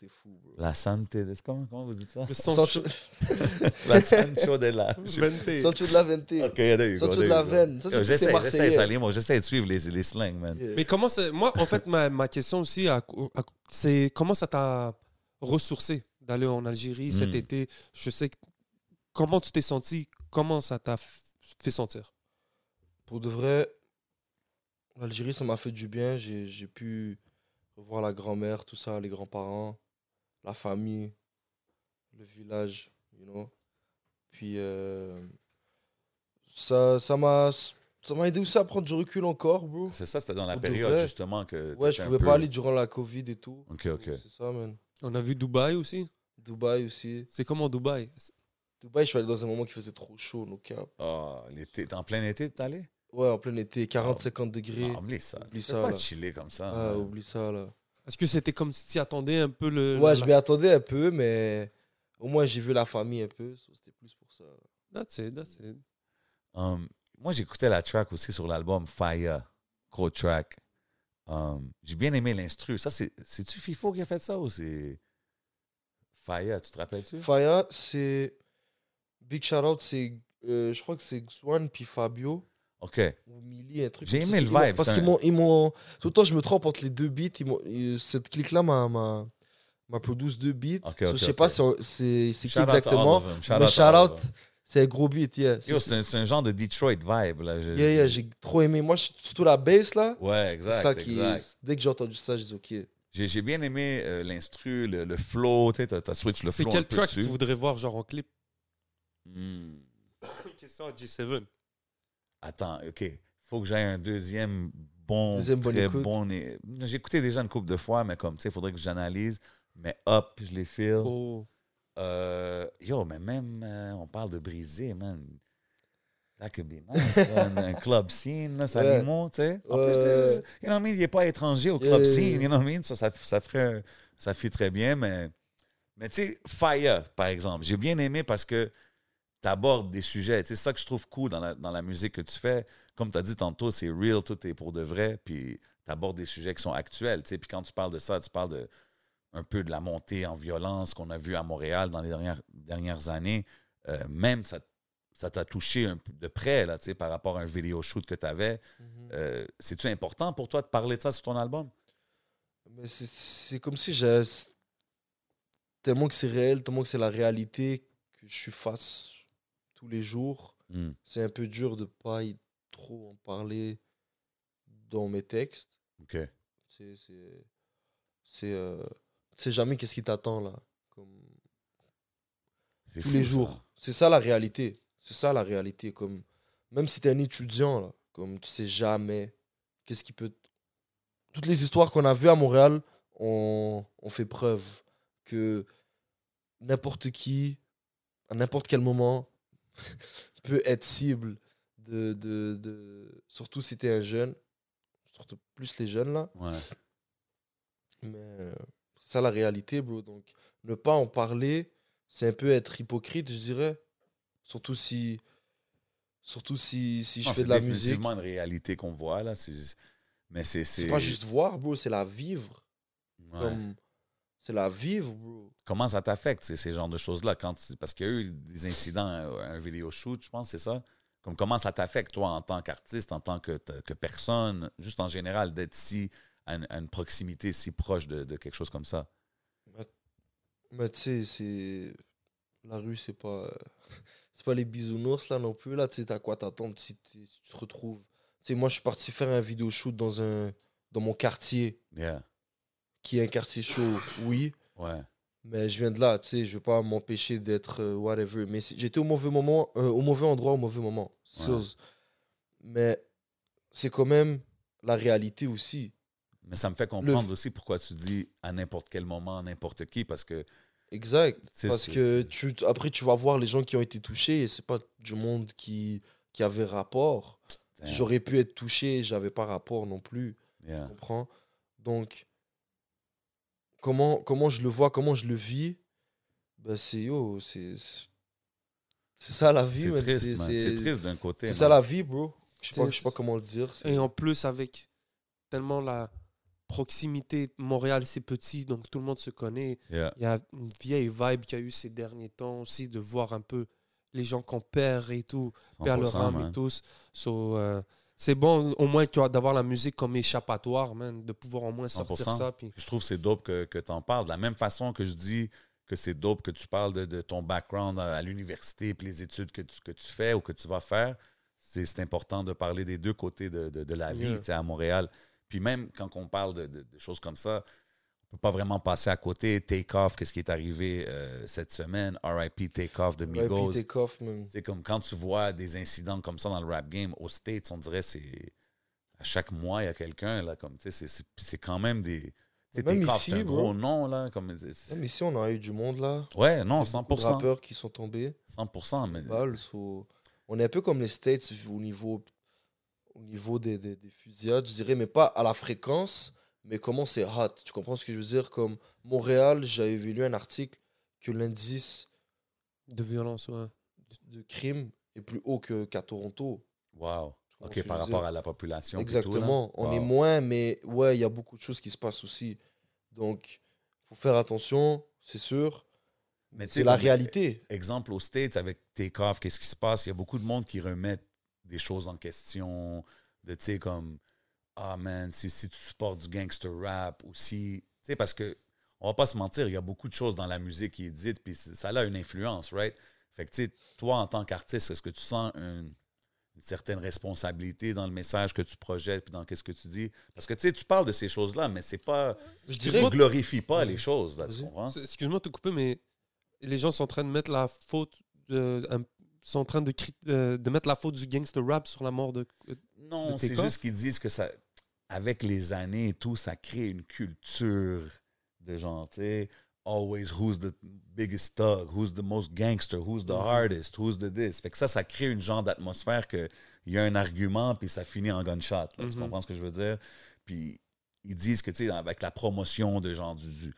c'était fou, bro. La santé, de- comment, comment vous dites ça? Le Sancho, Sancho, La Sancho de la. Vente. Sancho de la Vente. Ok, there you go. Sancho there de la. Veine. Ça, c'est J'essaie, j'essaie. Salim, j'essaie de suivre les, les slangs, man. Yeah. Mais comment c'est. Moi, en fait, ma, ma question aussi, à- à- c'est comment ça t'a ressourcé d'aller en Algérie cet Mm. été? Je sais que. Comment tu t'es senti? Comment ça t'a fait sentir? Pour de vrai, l'Algérie, ça m'a fait du bien. J'ai j'ai pu revoir la grand-mère, tout ça, les grands-parents, la famille, le village, you know. Puis euh, ça ça m'a ça m'a aidé aussi à prendre du recul encore, bro. C'est ça, c'était dans la Pour période, vrai. justement, que. Ouais, je pouvais peu- pas aller durant la Covid et tout. Ok, ok. C'est ça, man. On a vu Dubaï aussi. Dubaï aussi. C'est comment Dubaï? Dubaï, je suis allé dans un moment qui faisait trop chaud, no cap. Ah, l'été, t'es en plein été, t'es allé? Ouais, en plein été, 40-50 degrés. Ah, oublie ça. Oublie Tu ça, peux pas là. chiller comme ça. Ah, oublie ça, là. Est-ce que c'était comme si tu attendais un peu le. Ouais, la- je m'y attendais un peu, mais au moins j'ai vu la famille un peu. so C'était plus pour ça. là. That's it, that's it. Um, moi, j'écoutais la track aussi sur l'album Fire, gros track. Um, j'ai bien aimé l'instru. Ça, c'est, c'est-tu FIFO qui a fait ça ou c'est Fire, tu te rappelles-tu? Faya, c'est. Big shout out, c'est. euh, je crois que c'est Swan puis Fabio OK. ou Millie, un truc. J'ai aimé le vibe, Parce c'est qu'ils m'ont. Ils m'ont... Tout le temps, je me trompe entre les deux beats. Ils m'ont- Cette clique-là m'a. m'a... m'a produit deux beats. Ok, So, je sais pas si c'est, c'est qui exactement. Shout Mais shout out, c'est un gros beat, yeah. Yo, C'est- c'est, un, c'est un genre de Detroit vibe. Là. Je- yeah, yeah, j'ai trop aimé. Moi, surtout la bass, là. Ouais, exact. c'est ça qui. exact. Dès que j'ai entendu ça, j'ai dit OK. J'ai, j'ai bien aimé euh, l'instru, le, le flow. Tu sais, t'as, t'as switch le C'est flow. un quel track que tu voudrais voir, genre en clip? Hmm. Question à G7. Attends, OK. faut que j'aie un deuxième bon. Deuxième très bon. et- J'ai écouté déjà une couple de fois, mais comme, tu sais, il faudrait que j'analyse. Mais Up, je les. Oh. Euh, yo, mais même, euh, on parle de briser, man. That could be nice. un, un club scene, là, ça Ouais. tu sais. En Ouais. plus, you know what I mean, il n'est pas étranger au club Yeah. scene, you know what I mean? Ça, ça, ça ferait, ça fit très bien, mais, mais tu sais, Fire, par exemple, j'ai bien aimé parce que tu abordes des sujets. C'est ça que je trouve cool dans la, dans la musique que tu fais. Comme tu as dit tantôt, c'est real, tout est pour de vrai, puis tu abordes des sujets qui sont actuels. tu sais. Puis quand tu parles de ça, tu parles de un peu de la montée en violence qu'on a vu à Montréal dans les dernières, dernières années. Euh, même ça ça t'a touché un peu de près là, tu sais, par rapport à un vidéo shoot que tu avais. Euh, C'est-tu important pour toi de parler de ça sur ton album? C'est comme si j'ai. Tellement que c'est réel, tellement que c'est la réalité que je suis face tous les jours. Hmm. C'est un peu dur de pas y trop en parler dans mes textes. OK. C'est. c'est- C'est. euh, jamais qu'est-ce qui t'attend là. Comme tous fou, les jours. C'est ça la réalité. C'est ça la réalité. Comme, même si t'es un étudiant, là, comme tu sais jamais qu'est-ce qui peut. Toutes les histoires qu'on a vues à Montréal ont, ont fait preuve que n'importe qui, à n'importe quel moment, peut être cible de, de, de. Surtout si t'es un jeune. Surtout plus les jeunes là. Ouais. Mais euh, c'est ça la réalité, bro. Donc, ne pas en parler, c'est un peu être hypocrite, je dirais. Surtout si. Surtout si, si je Non, fais c'est de la musique. définitivement une réalité qu'on voit, là. C'est- Mais c'est... C'est pas juste voir, bro, c'est la vivre. Ouais. Comme... C'est la vivre, bro. Comment ça t'affecte, ces, ces genres de choses-là? quand Parce qu'il y a eu des incidents à un vidéo shoot, je pense, c'est ça? Comme comment ça t'affecte, toi, en tant qu'artiste, en tant que, que personne, juste en général, d'être si à une, à une proximité si proche de, de quelque chose comme ça? Mais tu sais, c'est. La rue, c'est pas. euh, C'est pas les bisounours, là, non plus. Là, tu sais, t'as quoi t'attendre si, tu- si tu te retrouves? Tu sais, moi, je suis parti faire un vidéo shoot dans un. Dans mon quartier. Yeah. Qui est un quartier chaud, oui. Ouais. Mais je viens de là, tu sais, je veux pas m'empêcher d'être euh, whatever. Mais j'étais au mauvais moment, euh, au mauvais endroit, au mauvais moment. Mais c'est quand même la réalité aussi. Mais ça me fait comprendre aussi pourquoi tu dis à n'importe quel moment, n'importe qui, parce que Exact. Parce que tu, après, tu vas voir les gens qui ont été touchés et c'est pas du monde qui, qui avait rapport. J'aurais pu être touché, j'avais pas rapport non plus. Yeah. Tu comprends? Donc, comment, comment je le vois, comment je le vis, ben c'est yo, c'est. C'est ça la vie, C'est triste, C'est- triste d'un côté. C'est ça la vie, bro. Je sais pas, je sais pas comment le dire. Et en plus, avec tellement la proximité, Montréal, c'est petit, donc tout le monde se connaît. Yeah. Il y a une vieille vibe qu'il y a eu ces derniers temps aussi, de voir un peu les gens qu'on perd et tout, perd leur 100%, âme et tous. So, euh, c'est bon, au moins, tu vois, d'avoir la musique comme échappatoire, man, de pouvoir au moins sortir 100%. ça. Puis... Je trouve que c'est dope que, que tu en parles. De la même façon que je dis que c'est dope que tu parles de, de ton background à, à l'université puis les études que tu, que tu fais ou que tu vas faire, c'est c'est important de parler des deux côtés de, de- de la vie Yeah. à Montréal. Puis même quand on parle de, choses comme ça, peut pas vraiment passer à côté. Take Off, qu'est-ce qui est arrivé euh, cette semaine? RIP Take Off de Migos. take off, man. C'est comme quand tu vois des incidents comme ça dans le rap game, aux States, on dirait c'est à chaque mois, il y a quelqu'un, là, comme, tu sais, c'est- quand même des. Tu sais, Même Takeoff, ici, c'est un bro. gros nom, là. Comme, Même ici, on a eu du monde là. ouais, non, Il y a beaucoup de 100%. rappeurs qui sont tombés. 100%, mais. so- On est un peu comme les States au niveau, au niveau des, des, des fusillades, je dirais, mais pas à la fréquence, mais comment c'est hot? Tu comprends ce que je veux dire? Comme Montréal, j'avais lu un article que l'indice De violence, ouais. de crime est plus haut que- qu'à Toronto. Wow. OK, par rapport dire? à la population. Exactement. On est moins, mais ouais, il y a beaucoup de choses qui se passent aussi. Donc, faut faire attention, c'est sûr. Mais C'est la réalité. Exemple, aux States, avec Takeoff, qu'est-ce qui se passe? Il y a beaucoup de monde qui remettent des choses en question, de, tu sais, comme, ah, man, si, si tu supportes du gangster rap ou si. Tu sais, parce que, on va pas se mentir, il y a beaucoup de choses dans la musique qui est dite, puis ça a une influence, right? Fait que, tu sais, toi, en tant qu'artiste, est-ce que tu sens un- une certaine responsabilité dans le message que tu projettes, puis dans qu'est-ce que tu dis? Parce que, tu sais, tu parles de ces choses-là, mais c'est pas. Je Tu dirais ne glorifies pas les choses, là, tu comprends? C'est- Excuse-moi de te couper, mais les gens sont en train de mettre la faute, de, un- sont en train de, euh, de mettre la faute du gangster rap sur la mort de. euh, Non, de c'est Takeoff? juste qu'ils disent que ça, avec les années et tout, ça crée une culture de genre, tu sais, always who's the biggest thug, who's the most gangster, who's the hardest, who's the this. Fait que ça, ça crée une genre d'atmosphère que il y a un argument puis ça finit en gunshot. là. Tu Mhm. comprends ce que je veux dire? Puis ils disent que, tu sais, avec la promotion de genre du, du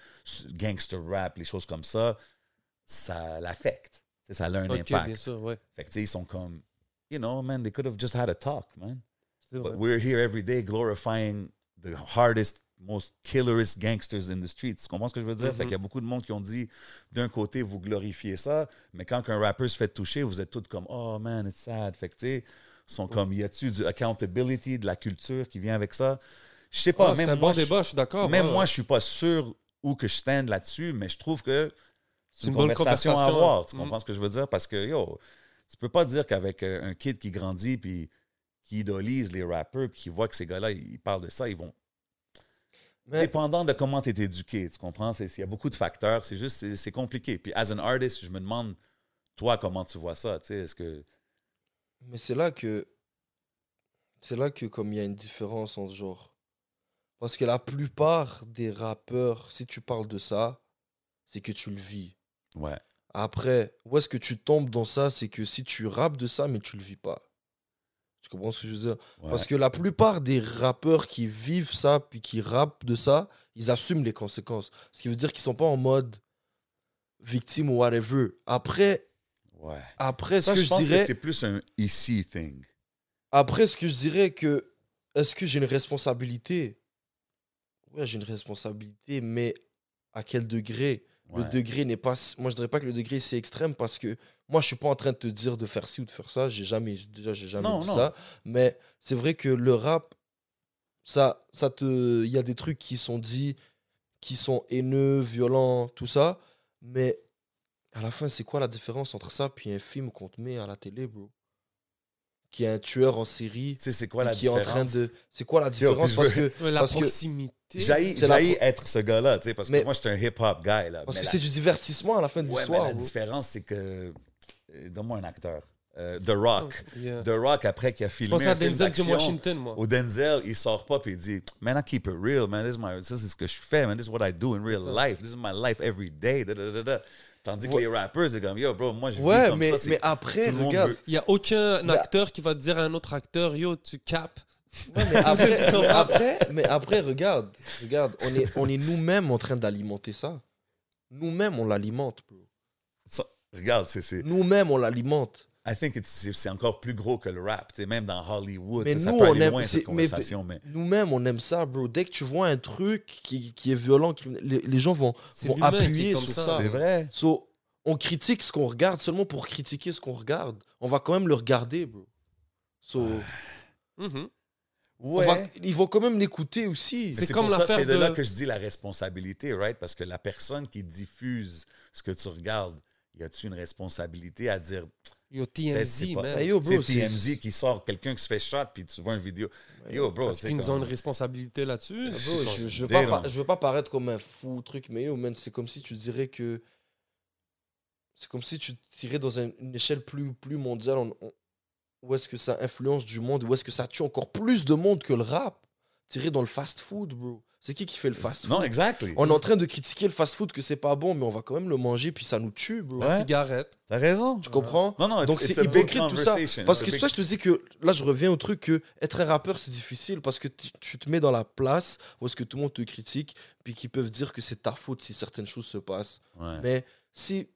gangster rap, les choses comme ça, ça l'affecte. Ça a un impact. bien sûr, ouais. Fait que, tu sais, ils sont comme, you know, man, they could have just had a talk, man. But we're here every day glorifying the hardest, most killerest gangsters in the streets. Tu comprends ce que je veux dire? Mhm. Fait qu'il y a beaucoup de monde qui ont dit, d'un côté, vous glorifiez ça, mais quand un rappeur se fait toucher, vous êtes tous comme, oh man, it's sad. Fait que, tu sais, sont comme, y a-tu du accountability, de la culture qui vient avec ça? Je sais pas, c'est même un moi, bon je- débat, je suis d'accord. même ouais, moi, je suis pas sûr où que je stand là-dessus, mais je trouve que c'est une, une bonne conversation, à avoir. Tu Mm. comprends ce que je veux dire? Parce que, yo, tu peux pas dire qu'avec euh, un kid qui grandit puis qui idolise les rappeurs puis qui voit que ces gars-là, ils parlent de ça, ils vont. Mais Dépendant de comment tu es éduqué, tu comprends? C'est- Il y a beaucoup de facteurs. C'est juste, c'est- c'est compliqué. Puis, as an artist, je me demande, toi, comment tu vois ça? Tu sais, est-ce que. Mais c'est là que. C'est là que, comme il y a une différence en ce genre. Parce que la plupart des rappeurs, si tu parles de ça, c'est que tu le vis. Ouais. Après, où est-ce que tu tombes dans ça? C'est que si tu rappes de ça, mais tu le vis pas. Comprends ce que je veux dire? Ouais. Parce que la plupart des rappeurs qui vivent ça, puis qui rappent de ça, ils assument les conséquences. Ce qui veut dire qu'ils sont pas en mode victime ou whatever. Après, Ouais. après ce Ça, que je je pense dirais. que c'est plus un ici thing. Après, ce que je dirais que. Est-ce que j'ai une responsabilité? Ouais, j'ai une responsabilité, mais à quel degré? Le degré n'est pas. Moi, je dirais pas que le degré c'est extrême parce que moi, je suis pas en train de te dire de faire ci ou de faire ça. J'ai jamais, déjà, j'ai jamais Non, dit non. ça. Mais c'est vrai que le rap, ça, ça te, il y a des trucs qui sont dits, qui sont haineux, violents, tout ça. Mais à la fin, c'est quoi la différence entre ça puis un film qu'on te met à la télé, bro? Qui est un tueur en série, Tu sais, c'est quoi et la qui est en différence? train de. C'est quoi la différence? Parce je que la parce proximité. C'est la être ce gars-là, tu sais, parce que Mais- moi, je suis un hip-hop guy, là. parce Mais que la- c'est du divertissement à la fin de Ouais, mais l'histoire. la différence, c'est que... euh, Donne-moi un acteur. Euh, The Rock. Yeah. The Rock, après qu'il a Je filmé pense à Denzel d'action, Washington, moi. Au Denzel, il sort pas puis il dit Man, I keep it real, man. This is, my, ça, c'est ce que je fais, man. This is what I do in real life. This is my life every day. Da, da, da, da. Tandis que Ouais. les rappers, c'est comme Yo, bro, moi, je vis Ouais, comme mais, ça. c'est- mais après, regarde. Il n'y a aucun Bah- acteur qui va dire à un autre acteur Yo, tu capes. Ouais, mais après, mais après, mais après, regarde, regarde, on est, on est nous-mêmes en train d'alimenter ça. Nous-mêmes, on l'alimente, bro. ça- Regarde, c'est. c'est- Nous-mêmes, on l'alimente. I think it's- c'est encore plus gros que le rap. tu sais, Même dans Hollywood, Mais ça nous, peut on aller aime- loin, c'est- cette mais- conversation. Mais, Nous-mêmes, on aime ça, bro. Dès que tu vois un truc qui, qui est violent, qui- les, les gens vont, vont appuyer sur ça. ça. c'est vrai. So, on critique ce qu'on regarde seulement pour critiquer ce qu'on regarde. On va quand même le regarder, bro. So, Ouais. va- ils vont quand même l'écouter aussi. C'est comme ça- l'affaire C'est de là de- que je dis la responsabilité, right? Parce que la personne qui diffuse ce que tu regardes, y a-tu une responsabilité à dire Yo, Ben, c'est TMZ, man. Hey, yo, bro, c'est c'est- TMZ qui sort quelqu'un qui se fait shot puis tu vois une vidéo. Yo, bro, c'est qu'ils ont une responsabilité là-dessus. Je, je veux pas, pa- don't. je veux pas paraître comme un fou truc, mais yo, man, c'est comme si tu dirais que. C'est comme si tu tirais dans un- une échelle plus, plus mondiale. on- on- où est-ce que ça influence du monde Où est-ce que ça tue encore plus de monde que le rap Tirer dans le fast-food, bro. C'est qui qui fait le fast-food Non, exactly. On est en train de critiquer le fast-food que c'est pas bon, mais on va quand même le manger, puis ça nous tue, bro. La Ouais. cigarette. T'as raison. Tu comprends? Non, non, it's- Donc c'est hypocrite tout ça. Parce It's que a c'est big- ça, je te dis que là, je reviens au truc que être un rappeur, c'est difficile parce que tu, te mets dans la place où est-ce que tout le monde te critique, puis qu'ils peuvent dire que c'est ta faute si certaines choses se passent. Ouais. Mais si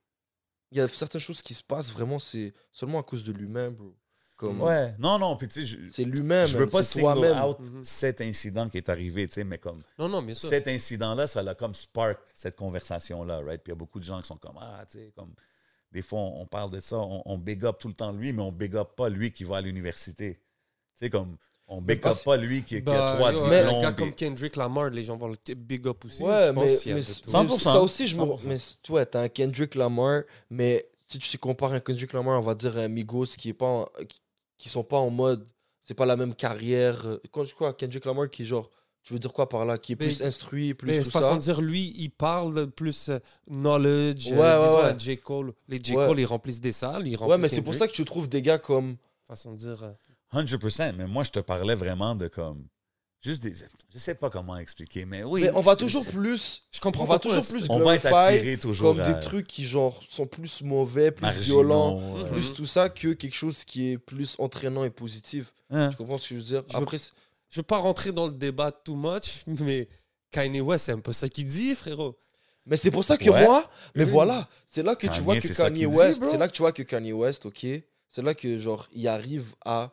il y a certaines choses qui se passent, vraiment, c'est seulement à cause de l'humain, bro. Comme, Ouais. Non, non, puis tu sais, je, C'est l'humain, je veux pas c'est single out Mhm. cet incident qui est arrivé, tu sais, mais comme Non, non, bien sûr. cet incident-là, ça a comme spark cette conversation-là, right? Puis il y a beaucoup de gens qui sont comme, ah, tu sais, comme, des fois, on, on parle de ça, on, on big up tout le temps lui, mais on big up pas lui qui va à l'université. Tu sais, comme, on big up pas lui qui, qui Bah, a trois yo, Mais- Un diplômes. gars comme Kendrick Lamar, les gens vont le big up aussi. Ouais, mais, mais, mais tout. 100%. ça aussi, je me. 100%. Mais ouais, t'as un Kendrick Lamar, mais si tu compares un Kendrick Lamar, on va dire un Migos qui est pas en- qui, qui sont pas en mode. C'est pas la même carrière. euh, Quoi, quoi, Kendrick Lamar qui est genre. Tu veux dire quoi par là Qui est Mais- plus instruit, plus Mais tout façon ça. de dire, lui, il parle plus euh, knowledge. Ouais, euh, ouais, disons ouais. J. Cole. Les J. Ouais. Cole, ils remplissent des salles. Ils Ouais, remplissent mais c'est pour ça que tu trouves des gars comme. Façon de dire. euh, 100%, mais moi, je te parlais vraiment de comme. Juste des. Je sais pas comment expliquer, mais oui. mais on va toujours plus. Je comprends On va toujours plus On va être attiré toujours. comme à des trucs qui genre sont plus mauvais, plus marginaux, violents, euh, plus tout ça que quelque chose qui est plus entraînant et positif. hein. Tu comprends ce que je veux dire? Je veux- Après, c'est- Je veux pas rentrer dans le débat too much, mais Kanye West, c'est un peu ça qu'il dit, frérot. Mais c'est pour ça que Ouais. moi, mais voilà, c'est là que tu Kanye, vois que Kanye West, c'est là que tu vois que Kanye West, ok, c'est là que genre il arrive à,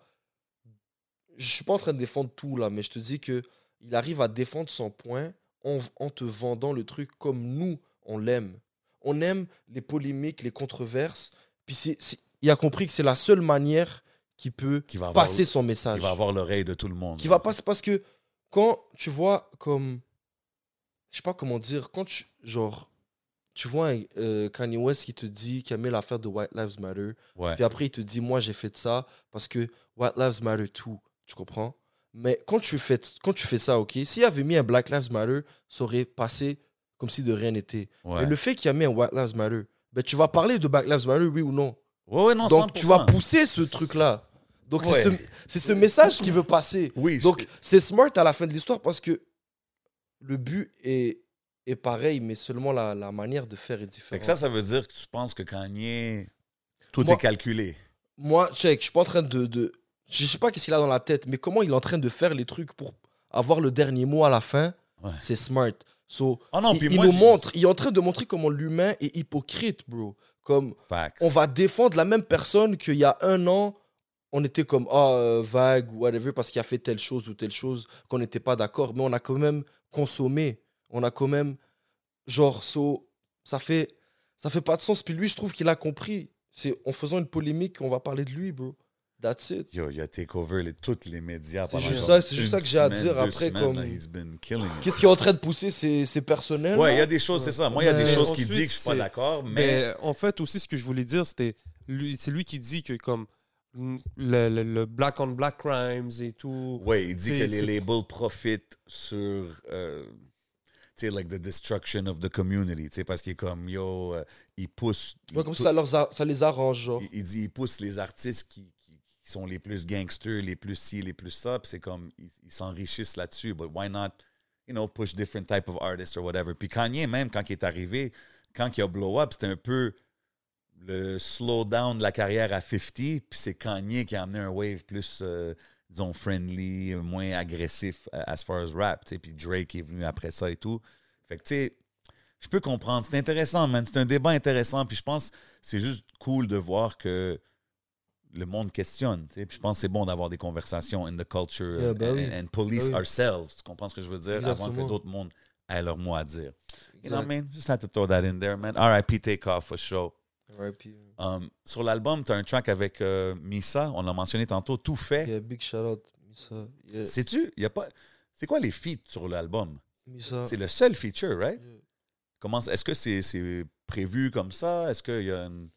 je suis pas en train de défendre tout là, mais je te dis que il arrive à défendre son point en, en te vendant le truc comme nous on l'aime. On aime les polémiques, les controverses, puis c'est, c'est- il a compris que c'est la seule manière qui peut Qui va avoir, passer son message il va avoir l'oreille de tout le monde. qui va passer parce que quand tu vois comme je sais pas comment dire quand tu genre tu vois un, euh, Kanye West qui te dit qu'il a mis l'affaire de White Lives Matter Ouais. puis après il te dit moi j'ai fait ça parce que White Lives Matter too tu comprends? Mais quand tu fais quand tu fais ça ok s'il avait mis un Black Lives Matter ça aurait passé comme si de rien n'était Ouais. mais le fait qu'il a mis un White Lives Matter ben tu vas parler de Black Lives Matter oui ou non? Ouais, ouais, non, donc tu vas 100%. pousser ce truc là donc c'est ce, ce message qui veut passer Oui, donc, c'est smart à la fin de l'histoire parce que le but est, est pareil, mais seulement la, la manière de faire est Fait différente. que ça, ça veut dire que tu penses que Kanye, tout Moi- est calculé. Moi, check, je suis pas en train de. de je sais pas qu'est-ce qu'il a dans la tête, mais comment il est en train de faire les trucs pour avoir le dernier mot à la fin, Ouais. c'est smart. So, Oh non, il, puis il moi, nous montre, il est en train de montrer comment l'humain est hypocrite, bro. Comme Facts. on va défendre la même personne qu'il y a un an, on était comme ah euh, vague ou whatever parce qu'il a fait telle chose ou telle chose qu'on n'était pas d'accord, mais on a quand même consommé, on a quand même genre so, ça fait ça fait pas de sens. Puis lui, je trouve qu'il a compris. C'est en faisant une polémique qu'on va parler de lui, bro. That's it. Yo, il a take over les, tous les médias. C'est juste ça- c'est juste ça que j'ai à dire. Après, semaines, comme- là, he's been killing it. Qu'est-ce qui est en train de pousser C'est c'est personnel. Ouais, il y a des choses, c'est ça. Moi, il y a des Mais choses qu'il ensuite, dit que je suis pas d'accord, mais. Mais en fait, aussi, ce que je voulais dire, c'était. lui- C'est lui qui dit que, comme. le, le- le black on black crimes et tout. Ouais, il dit que les labels profitent sur, euh, tu sais, like the destruction of the community, tu sais, parce qu'il est comme, yo, euh, il pousse... Ouais, il comme ça, leur ça les arrange, genre. il, il dit, il pousse les artistes qui, qui- sont les plus gangsters, les plus ci, les plus ça, puis c'est comme, ils s'enrichissent là-dessus, but why not, you know, push different type of artists or whatever? Puis Kanye, même, quand il est arrivé, quand il a blow up, c'était un peu le slow down de la carrière à 50, puis c'est Kanye qui a amené un wave plus, euh, disons, friendly, moins agressif euh, as far as rap, tu sais, puis Drake est venu après ça et tout. Fait que, tu sais, je peux comprendre. C'est intéressant, man. C'est un débat intéressant, puis je pense c'est juste cool de voir que le monde questionne, tu sais. Puis je pense que c'est bon d'avoir des conversations in the culture Yeah, and, ben oui. and police Ben oui. ourselves. Tu comprends ce que je veux dire? Avant que d'autres mondes aient leur mot à dire. You know what I mean? Just had to throw that in there, man. R.I.P. Takeoff for sure. R.I.P. Um, sur l'album, tu as un track avec euh, Misa, on l'a mentionné tantôt, Tout fait. Yeah, big shout out, Misa. Yeah, Sais-tu, il y a pas. C'est quoi les feats sur l'album? Misa. C'est le seul feature, right? Comment, est-ce que c'est c'est prévu comme ça? Est-ce qu'il y a une.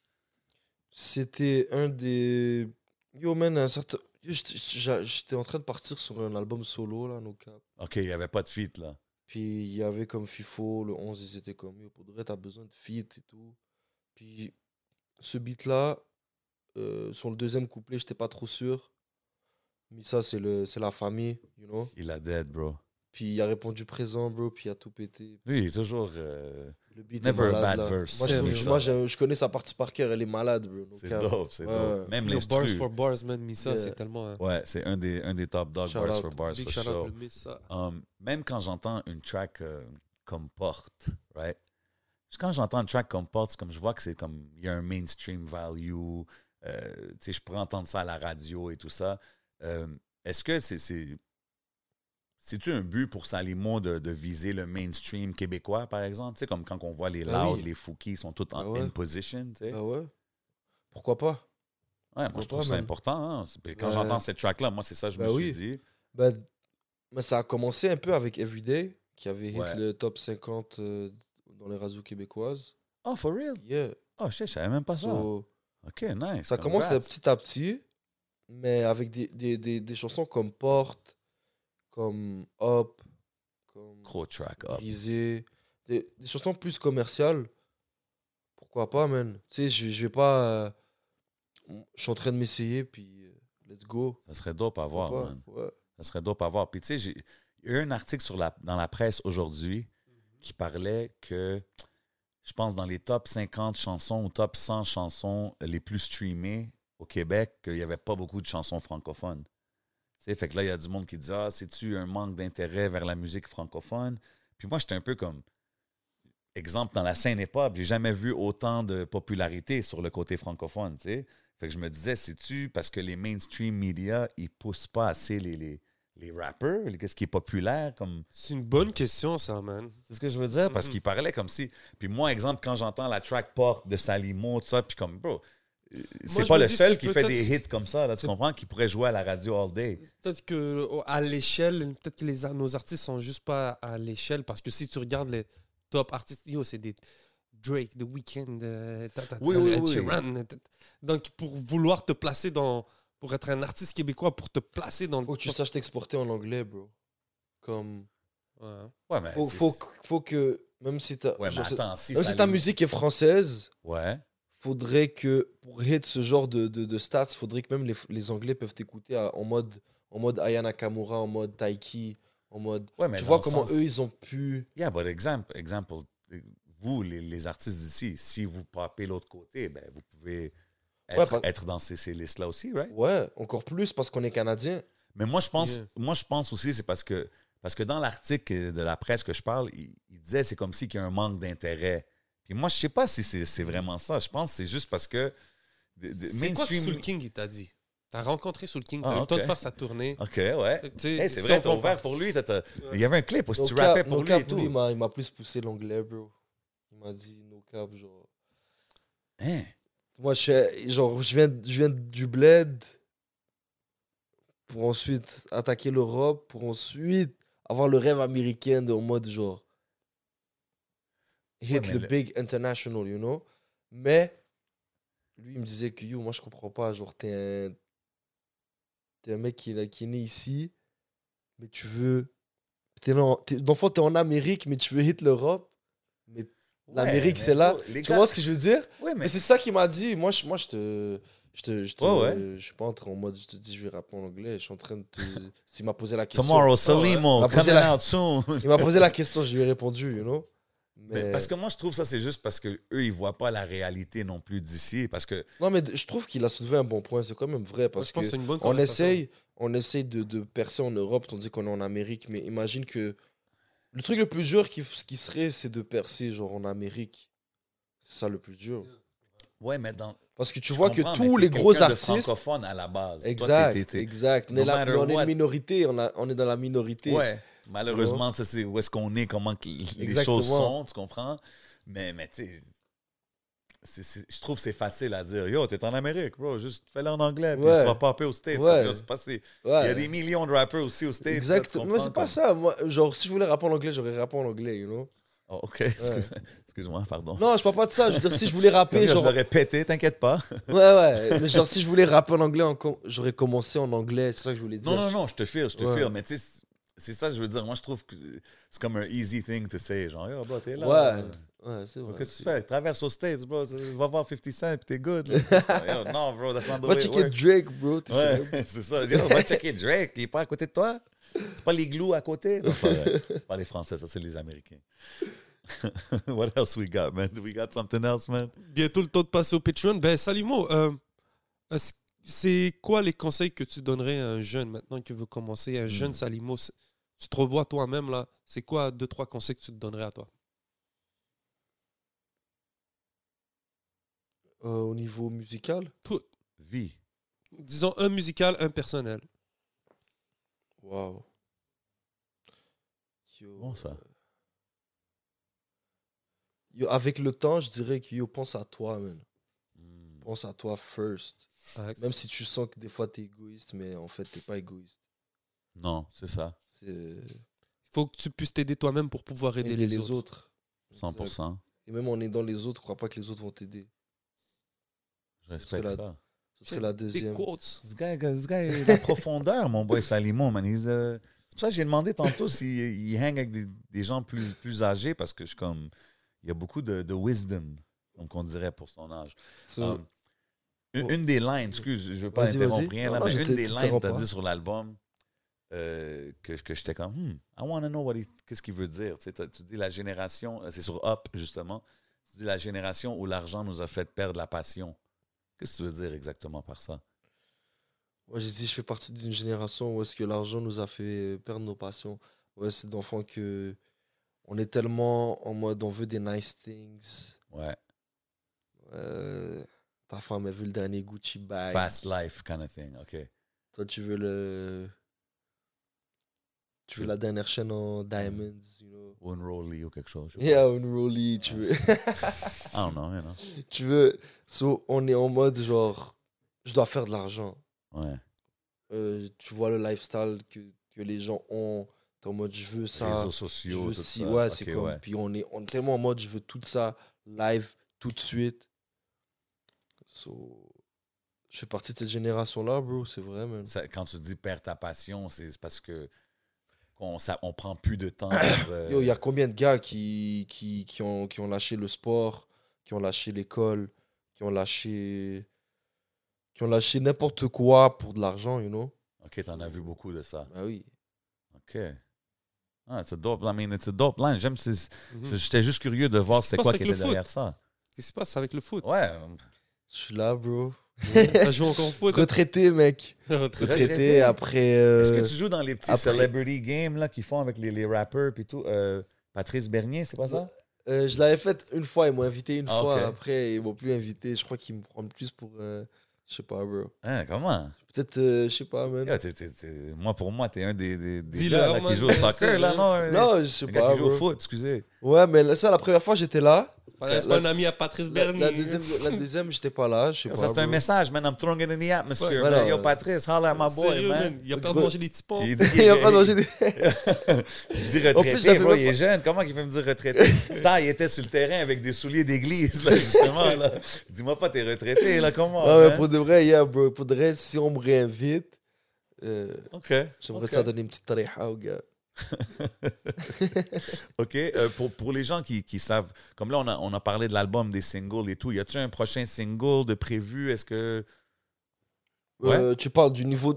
C'était un des. Yo, man, un certain. J'étais- en train de partir sur un album solo, là, no cap. OK, il n'y avait pas de feat, là. Puis il y avait comme FIFO, le 11, ils étaient comme Yo, pour de vrai, t'as besoin de feat et tout. Puis ce beat-là, euh, sur le deuxième couplet, j'étais pas trop sûr. Mais ça, c'est le- c'est la famille, you know. Il a dead, bro. Puis il a répondu présent, bro, puis il a tout pété. Lui, il est toujours. euh, Le beat Never est a malade, bad là. verse. Moi, je, C'est trouve- vrai. moi, je, je connais sa partie par cœur, elle est malade, bro. c'est dope, c'est Ouais, dope. ouais. Même Yo, bars for bars, man, Misa, Yeah. c'est tellement. un Ouais, c'est un des, un des top dog Shout bars out. for bars, big for Misa. Um, même quand j'entends une track euh, comme Porte, right? Quand j'entends une track comme Porte, c'est comme je vois que c'est comme il y a un mainstream value. euh, tu sais, je pourrais entendre ça à la radio et tout ça. Euh, Est-ce que c'est c'est c'est-tu un but pour Salimo de, de viser le mainstream québécois, par exemple? Tu sais, comme quand on voit les Ben Loud, oui. les Fouki, ils sont tous en Ben ouais. in position, tu sais. Ah ouais Pourquoi pas? Ouais, moi, je trouve pas, ça important. hein. Quand j'entends cette track-là, moi, c'est ça que je Ben me oui. suis dit. Ben, mais ça a commencé un peu avec Everyday, qui avait hit Ouais. le top 50 euh, dans les radios québécoises. Oh, for real? Yeah. Oh, shit, je savais même pas ça. OK, nice. ça commence petit à petit, mais avec des, des, des, des chansons comme Porte, comme Up, comme Gros track up. Brisé, des, des chansons plus commerciales. Pourquoi pas, man? Tu sais, je je vais pas. euh, Je suis en train de m'essayer, puis euh, let's go. Ça serait dope à voir, man. Ouais. Ça serait dope à voir. Puis tu sais, j'ai il y a eu un article sur la, dans la presse aujourd'hui qui parlait que, je pense, dans les top 50 chansons ou top 100 chansons les plus streamées au Québec, qu'il n'y avait pas beaucoup de chansons francophones. Fait que là, il y a du monde qui dit Ah, c'est-tu un manque d'intérêt vers la musique francophone? Puis moi, j'étais un peu comme. Exemple, dans la scène hip-hop, j'ai jamais vu autant de popularité sur le côté francophone, tu sais. Fait que je me disais, c'est-tu parce que les mainstream media, ils poussent pas assez les, les, les rappers, qu'est-ce qui est populaire comme C'est une bonne question, ça, man. c'est ce que je veux dire parce Mhm. qu'il parlait comme si puis moi exemple quand j'entends la track porte de Salimo tout ça puis comme bro c'est pas le seul qui fait des hits comme ça là tu comprends qui pourrait jouer à la radio all day Peut-être que à l'échelle, peut-être que les, nos artistes sont juste pas à l'échelle parce que si tu regardes les top artistes, yo, c'est des Drake, The Weeknd, euh, ta- ta- ta- Oui, oui, oui. Sheeran, ta- ta- Donc pour vouloir te placer dans, pour être un artiste québécois, pour te placer dans le Faut que tu saches t'exporter en anglais, bro. Comme. Ouais. ouais mais Faut, faut, faut que. Même si ta, ouais mais genre, c'est- attends si même si ta musique est française, ouais faudrait que pour hit ce genre de, de, de stats, faudrait que même les, les Anglais peuvent t'écouter à- en mode en mode Aya Nakamura, en mode Taiki, en mode. ouais mais tu vois comment sens- eux ils ont pu. yeah but exemple exemple vous les, les artistes d'ici si vous popez l'autre côté ben vous pouvez être, Ouais, parce- être dans ces, ces listes là aussi right? Ouais, encore plus parce qu'on est canadien. Mais moi, je pense, Yeah. moi, je pense aussi, c'est parce que, parce que dans l'article de la presse que je parle, il, il disait c'est comme si qu'il y a un manque d'intérêt. Puis moi, je sais pas si c'est c'est vraiment ça. Je pense que c'est juste parce que. C'est quoi que Soul King il t'a dit? T'as rencontré Soul King, t'as Ah, eu le temps de faire sa tournée. Ok, ouais. Hey, c'est vrai, t'as ouvert pour lui. Il y avait un clip où No tu cap- rappais pour no lui cap, et tout. lui, il m'a- il m'a plus poussé l'anglais, bro. Il m'a dit no cap, genre. Hein? Moi, je, genre, je, viens, je viens du bled pour ensuite attaquer l'Europe, pour ensuite avoir le rêve américain de, en mode genre hit the le- big international, you know? Mais lui, il me disait que yo, moi, je comprends pas. Genre, t'es un, t'es un mec qui, est- qui est né ici, mais tu veux. T'es en, t'es, dans le fond, t'es en Amérique, mais tu veux hit l'Europe. Mais l'Amérique, c'est là. Tu gars- comprends ce que je veux dire? Ouais, mais Mais c'est ça qu'il m'a dit. Moi, je, moi, je te. Je te, je te, Ouais, je suis pas en train en mode, je te dis, je vais rapper en anglais. Je suis en train de te. S'il m'a posé la question. Tomorrow, Salimo, On a posé coming la- out soon. Il m'a posé la question, je lui ai répondu, you know? Mais Mais, Parce que moi, je trouve ça, c'est juste parce que eux, ils voient pas la réalité non plus d'ici. Parce que, Non, mais je trouve qu'il a soulevé un bon point. C'est quand même vrai. Moi, Parce je pense que que c'est une bonne on essaye, on essaye de, de percer en Europe, tandis qu'on est en Amérique. Mais imagine que le truc le plus dur qui, qui serait, c'est de percer genre en Amérique. C'est ça le plus dur. ouais, mais dans. Parce que tu je vois que tous les gros quelqu'un de artistes. francophone à la base. Toi, Exact. On, no est, la- on est une minorité, on, a- on est dans la minorité. Ouais, malheureusement, ça, c'est où est-ce qu'on est, comment que les Exactement. choses sont, tu comprends? Mais, mais tu sais, je trouve que c'est facile à dire. Yo, t'es en Amérique, bro, juste fais-le en anglais, puis Ouais. tu vas popper aux States. Ouais. Pas Ouais. Il y a des millions de rappers aussi aux States. là, Exactement. Mais c'est pas comme- ça. Moi, genre, si je voulais rapper en anglais, j'aurais rappé en anglais, you know? Oh, ok, excuse- excuse-moi, pardon. Non, je parle pas de ça. Je veux dire, si je voulais rapper, genre. Je l'aurais pété, t'inquiète pas. Ouais, ouais. Mais genre, si je voulais rapper en anglais, en j'aurais commencé en anglais. C'est ça que je voulais dire. Non, non, non, je te file, je te file. Mais tu sais, c'est ça que je veux dire. Moi, je trouve que c'est comme un easy thing to say. Genre, yo, bro, t'es là. Ouais. euh, Ouais, c'est vrai. Qu'est-ce que tu fais? Traverse aux States, bro. Va voir 50 Cent, puis t'es good. Yo, non, bro, that's not the Va way it checker works. Drake, bro. Ouais, c'est ça. Yo, va checker Drake. Il est pas à côté de toi? C'est pas les glous à côté? Non, pas les Français, ça, c'est les Américains. What else we got, man? We got something else, man? Bientôt le temps de passer au Patreon. Ben, Salimo, euh, c'est quoi les conseils que tu donnerais à un jeune maintenant qui veut commencer, un jeune Hmm. Salimo c'est- Tu te revois toi-même là. C'est quoi deux, trois conseils que tu te donnerais à toi? Euh, au niveau musical, Vie. Disons un musical, un personnel. waouh. Yo, Bon, ça? euh, Yo, avec le temps, je dirais que yo, pense à toi, man. Hmm. Pense à toi first. Même si tu sens que des fois t'es égoïste, mais en fait t'es pas égoïste. Non, c'est ça. Il faut que tu puisses t'aider toi-même pour pouvoir aider, aider les, autres. 100%. Et même en aidant les autres, crois pas que les autres vont t'aider. Je respecte la- ça. Ce serait la deuxième. Ce gars, ce gars est la profondeur, mon boy Salimo, man. He's, euh, C'est pour ça que j'ai demandé tantôt s'il il hang avec des, des gens plus, plus âgés parce que je suis comme. Il y a beaucoup de, de wisdom, comme on dirait pour son âge. So, Um, une, une des lines, excuse, je veux pas interrompre rien, Non, là, non, mais une des lines que tu as dit sur l'album euh, que, que j'étais comme, hmm, I want to know what he- qu'est-ce qu'il veut dire. Tu, sais, t'as- tu dis la génération, euh, c'est sur Up justement, tu dis la génération où l'argent nous a fait perdre la passion. Qu'est-ce que tu veux dire exactement par ça? Moi, j'ai dit, je fais partie d'une génération où est-ce que l'argent nous a fait perdre nos passions. Ouais, c'est d'enfants que on est tellement en mode on veut des nice things. Ouais. Euh, ta femme, elle veut le dernier Gucci bag. Fast life kind of thing, OK. Toi, tu veux le. Tu veux la dernière chaîne en diamonds, you know? Ou une Rollie ou quelque chose. je Yeah, une Rollie, tu veux. I don't know, you know. tu veux. So, on est en mode genre, je dois faire de l'argent. Ouais. Euh, tu vois le lifestyle que, que les gens ont. T'es en mode, je veux ça. Réseaux Je sociaux, veux tout ci- ça. ouais, c'est comme. ouais. Puis on est, on est tellement en mode, je veux tout ça live, tout de suite. So, je fais partie de cette génération-là, bro, c'est vrai. Ça, quand tu dis perdre ta passion, c'est parce que qu'on on prend plus de temps. pour, euh, Yo, il y a combien de gars qui, qui, qui, ont, qui ont lâché le sport, qui ont lâché l'école, qui ont lâché. qui ont lâché n'importe quoi pour de l'argent, you know? Ok, t'en as vu beaucoup de ça. Bah oui. Ok. Ah, a dope. I mean, it's a dope line. J'aime. c'est- Mhm. J'étais juste curieux de voir c'est quoi qui était derrière ça. Qu'est-ce qui se passe avec le foot? Ouais. Je suis là, bro. Ça joue encore au foot. Retraité, mec. Retraité. Retraité après. euh, Est-ce que tu joues dans les petits après- celebrity games là qu'ils font avec les, les rappers puis tout? Euh, Patrice Bernier, c'est pas ça? Euh, je l'avais fait une fois, ils m'ont invité une Ah, fois. Après, ils m'ont plus invité. Je crois qu'ils me prennent plus pour. euh, je sais pas, bro. Hein, comment? Peut-être, euh, je sais pas, man. Yo, t'es- t'es- t'es- Moi, pour moi, t'es un des, des, des gars là, qui joue au soccer là, non Non, je sais un gars pas. qui joue au foot, excusez. Ouais, mais ça, la première fois, j'étais là. C'est pas, pas un ami à Patrice Bernier. la deuxième, la deuxième, j'étais pas là. Je sais pas. ça, c'est un message, man. I'm throwing it in the atmosphere. Ouais, man. Yo, Patrice, holla at my boy, Sérieux, man. Il a Gros- manger des petits. Il a pas mangé des. il dit retraité, En plus, bro, il est jeune. Comment il fait me dire retraité? Tant, il était sur le terrain avec des souliers d'église, là, justement. Là. Dis-moi pas, t'es retraité, là, comment? Ouais, man? pour de vrai, yeah, bro. Pour de vrai, si on me réinvite, Euh, OK. J'aimerais ça donner une petite tariha aux gars. OK. euh, pour, pour les gens qui, qui savent, comme là, on a, on a parlé de l'album, des singles et tout. Y a-tu un prochain single de prévu? Est-ce que. Ouais. Euh, tu parles du niveau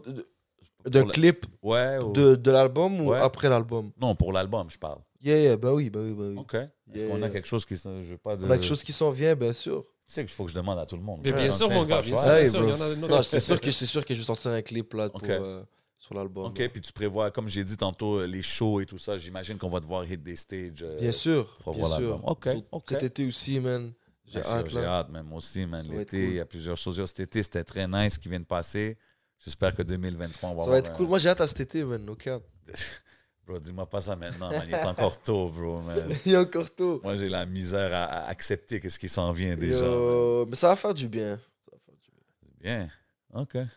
d'un la- clip Ouais. ou- de, de l'album ou Ouais. après l'album? Non, pour l'album, je parle. Yeah, yeah, bah oui, bah oui, bah oui. OK. Est-ce Yeah, qu'on a yeah. quelque chose qui. se- Je veux pas de. On a quelque chose qui s'en vient, bien sûr. Tu sais qu'il faut que je demande à tout le monde. Mais bien on sûr, mon gars, c'est sûr que c'est sûr que je vais sortir un clip là pour, euh, sur l'album. OK, puis tu prévois, comme j'ai dit tantôt, euh, les shows et tout ça, j'imagine qu'on va devoir hit des stages. euh, Bien sûr, pour bien sûr. Ok. Cet été aussi, man. J'ai Bien sûr, hâte J'ai hâte, même moi aussi, man. L'été, cool. il y a plusieurs choses. Cet été, c'était très nice qui vient de passer. J'espère que 2023, on va Ça avoir va être un- cool. Moi, j'ai hâte à cet été, man. No cap. Bro, dis-moi pas ça maintenant, man. Il est encore tôt, bro, man. Il est encore tôt. Moi, j'ai la misère à, à accepter qu'est-ce qui s'en vient déjà. Yo, Mais ça va faire du bien. Ça va faire du bien. Bien. OK. Ouais,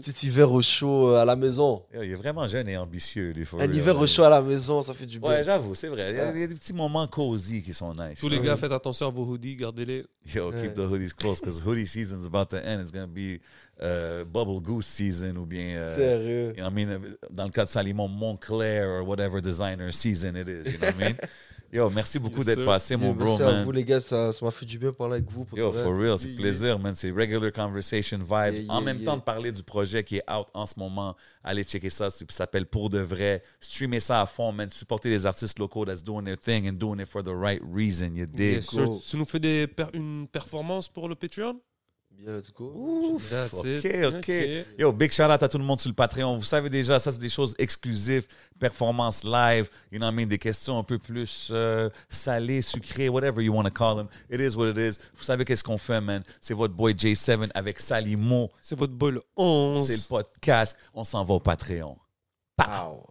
Petit hiver au chaud euh, à la maison. Yo, il est vraiment jeune et ambitieux, lui. Un hiver au chaud à la maison, ça fait du bien. Ouais, j'avoue, c'est vrai. Il y, a, il y a des petits moments cozy qui sont nice. Tous les gars, faites attention à vos hoodies, gardez-les. Yo, keep Ouais. the hoodies close because hoodie season's about to end. It's going to be uh, bubble goose season ou bien. euh, Sérieux. You know what I mean? Dans le cas de Salimon, Montclair or whatever designer season it is. You know what I mean? Yo, merci beaucoup Yes, d'être passé, mon bro, Merci à man. vous, les gars. Ça ça m'a fait du bien de parler avec vous. Pour Yo, for real, c'est Yeah. plaisir, man. C'est regular conversation vibes. Yeah, en yeah, même yeah. temps de parler du projet qui est out en ce moment, allez checker ça. Ça s'appelle Pour de vrai. Streamer ça à fond, man. Supporter les artistes locaux that's doing their thing and doing it for the right reason. You dig? Go. Tu nous fais des per- une performance pour le Patreon? Bien, let's go. Ouf, That's ok, it. ok. Yo, big shout out à tout le monde sur le Patreon. Vous savez déjà, ça, c'est des choses exclusives, performance live, you know what I mean, des questions un peu plus euh, salées, sucrées, whatever you want to call them. It is what it is. Vous savez qu'est-ce qu'on fait, man? C'est votre boy J7 avec Salimo. C'est votre boy le 11. C'est le podcast. On s'en va au Patreon. Pow.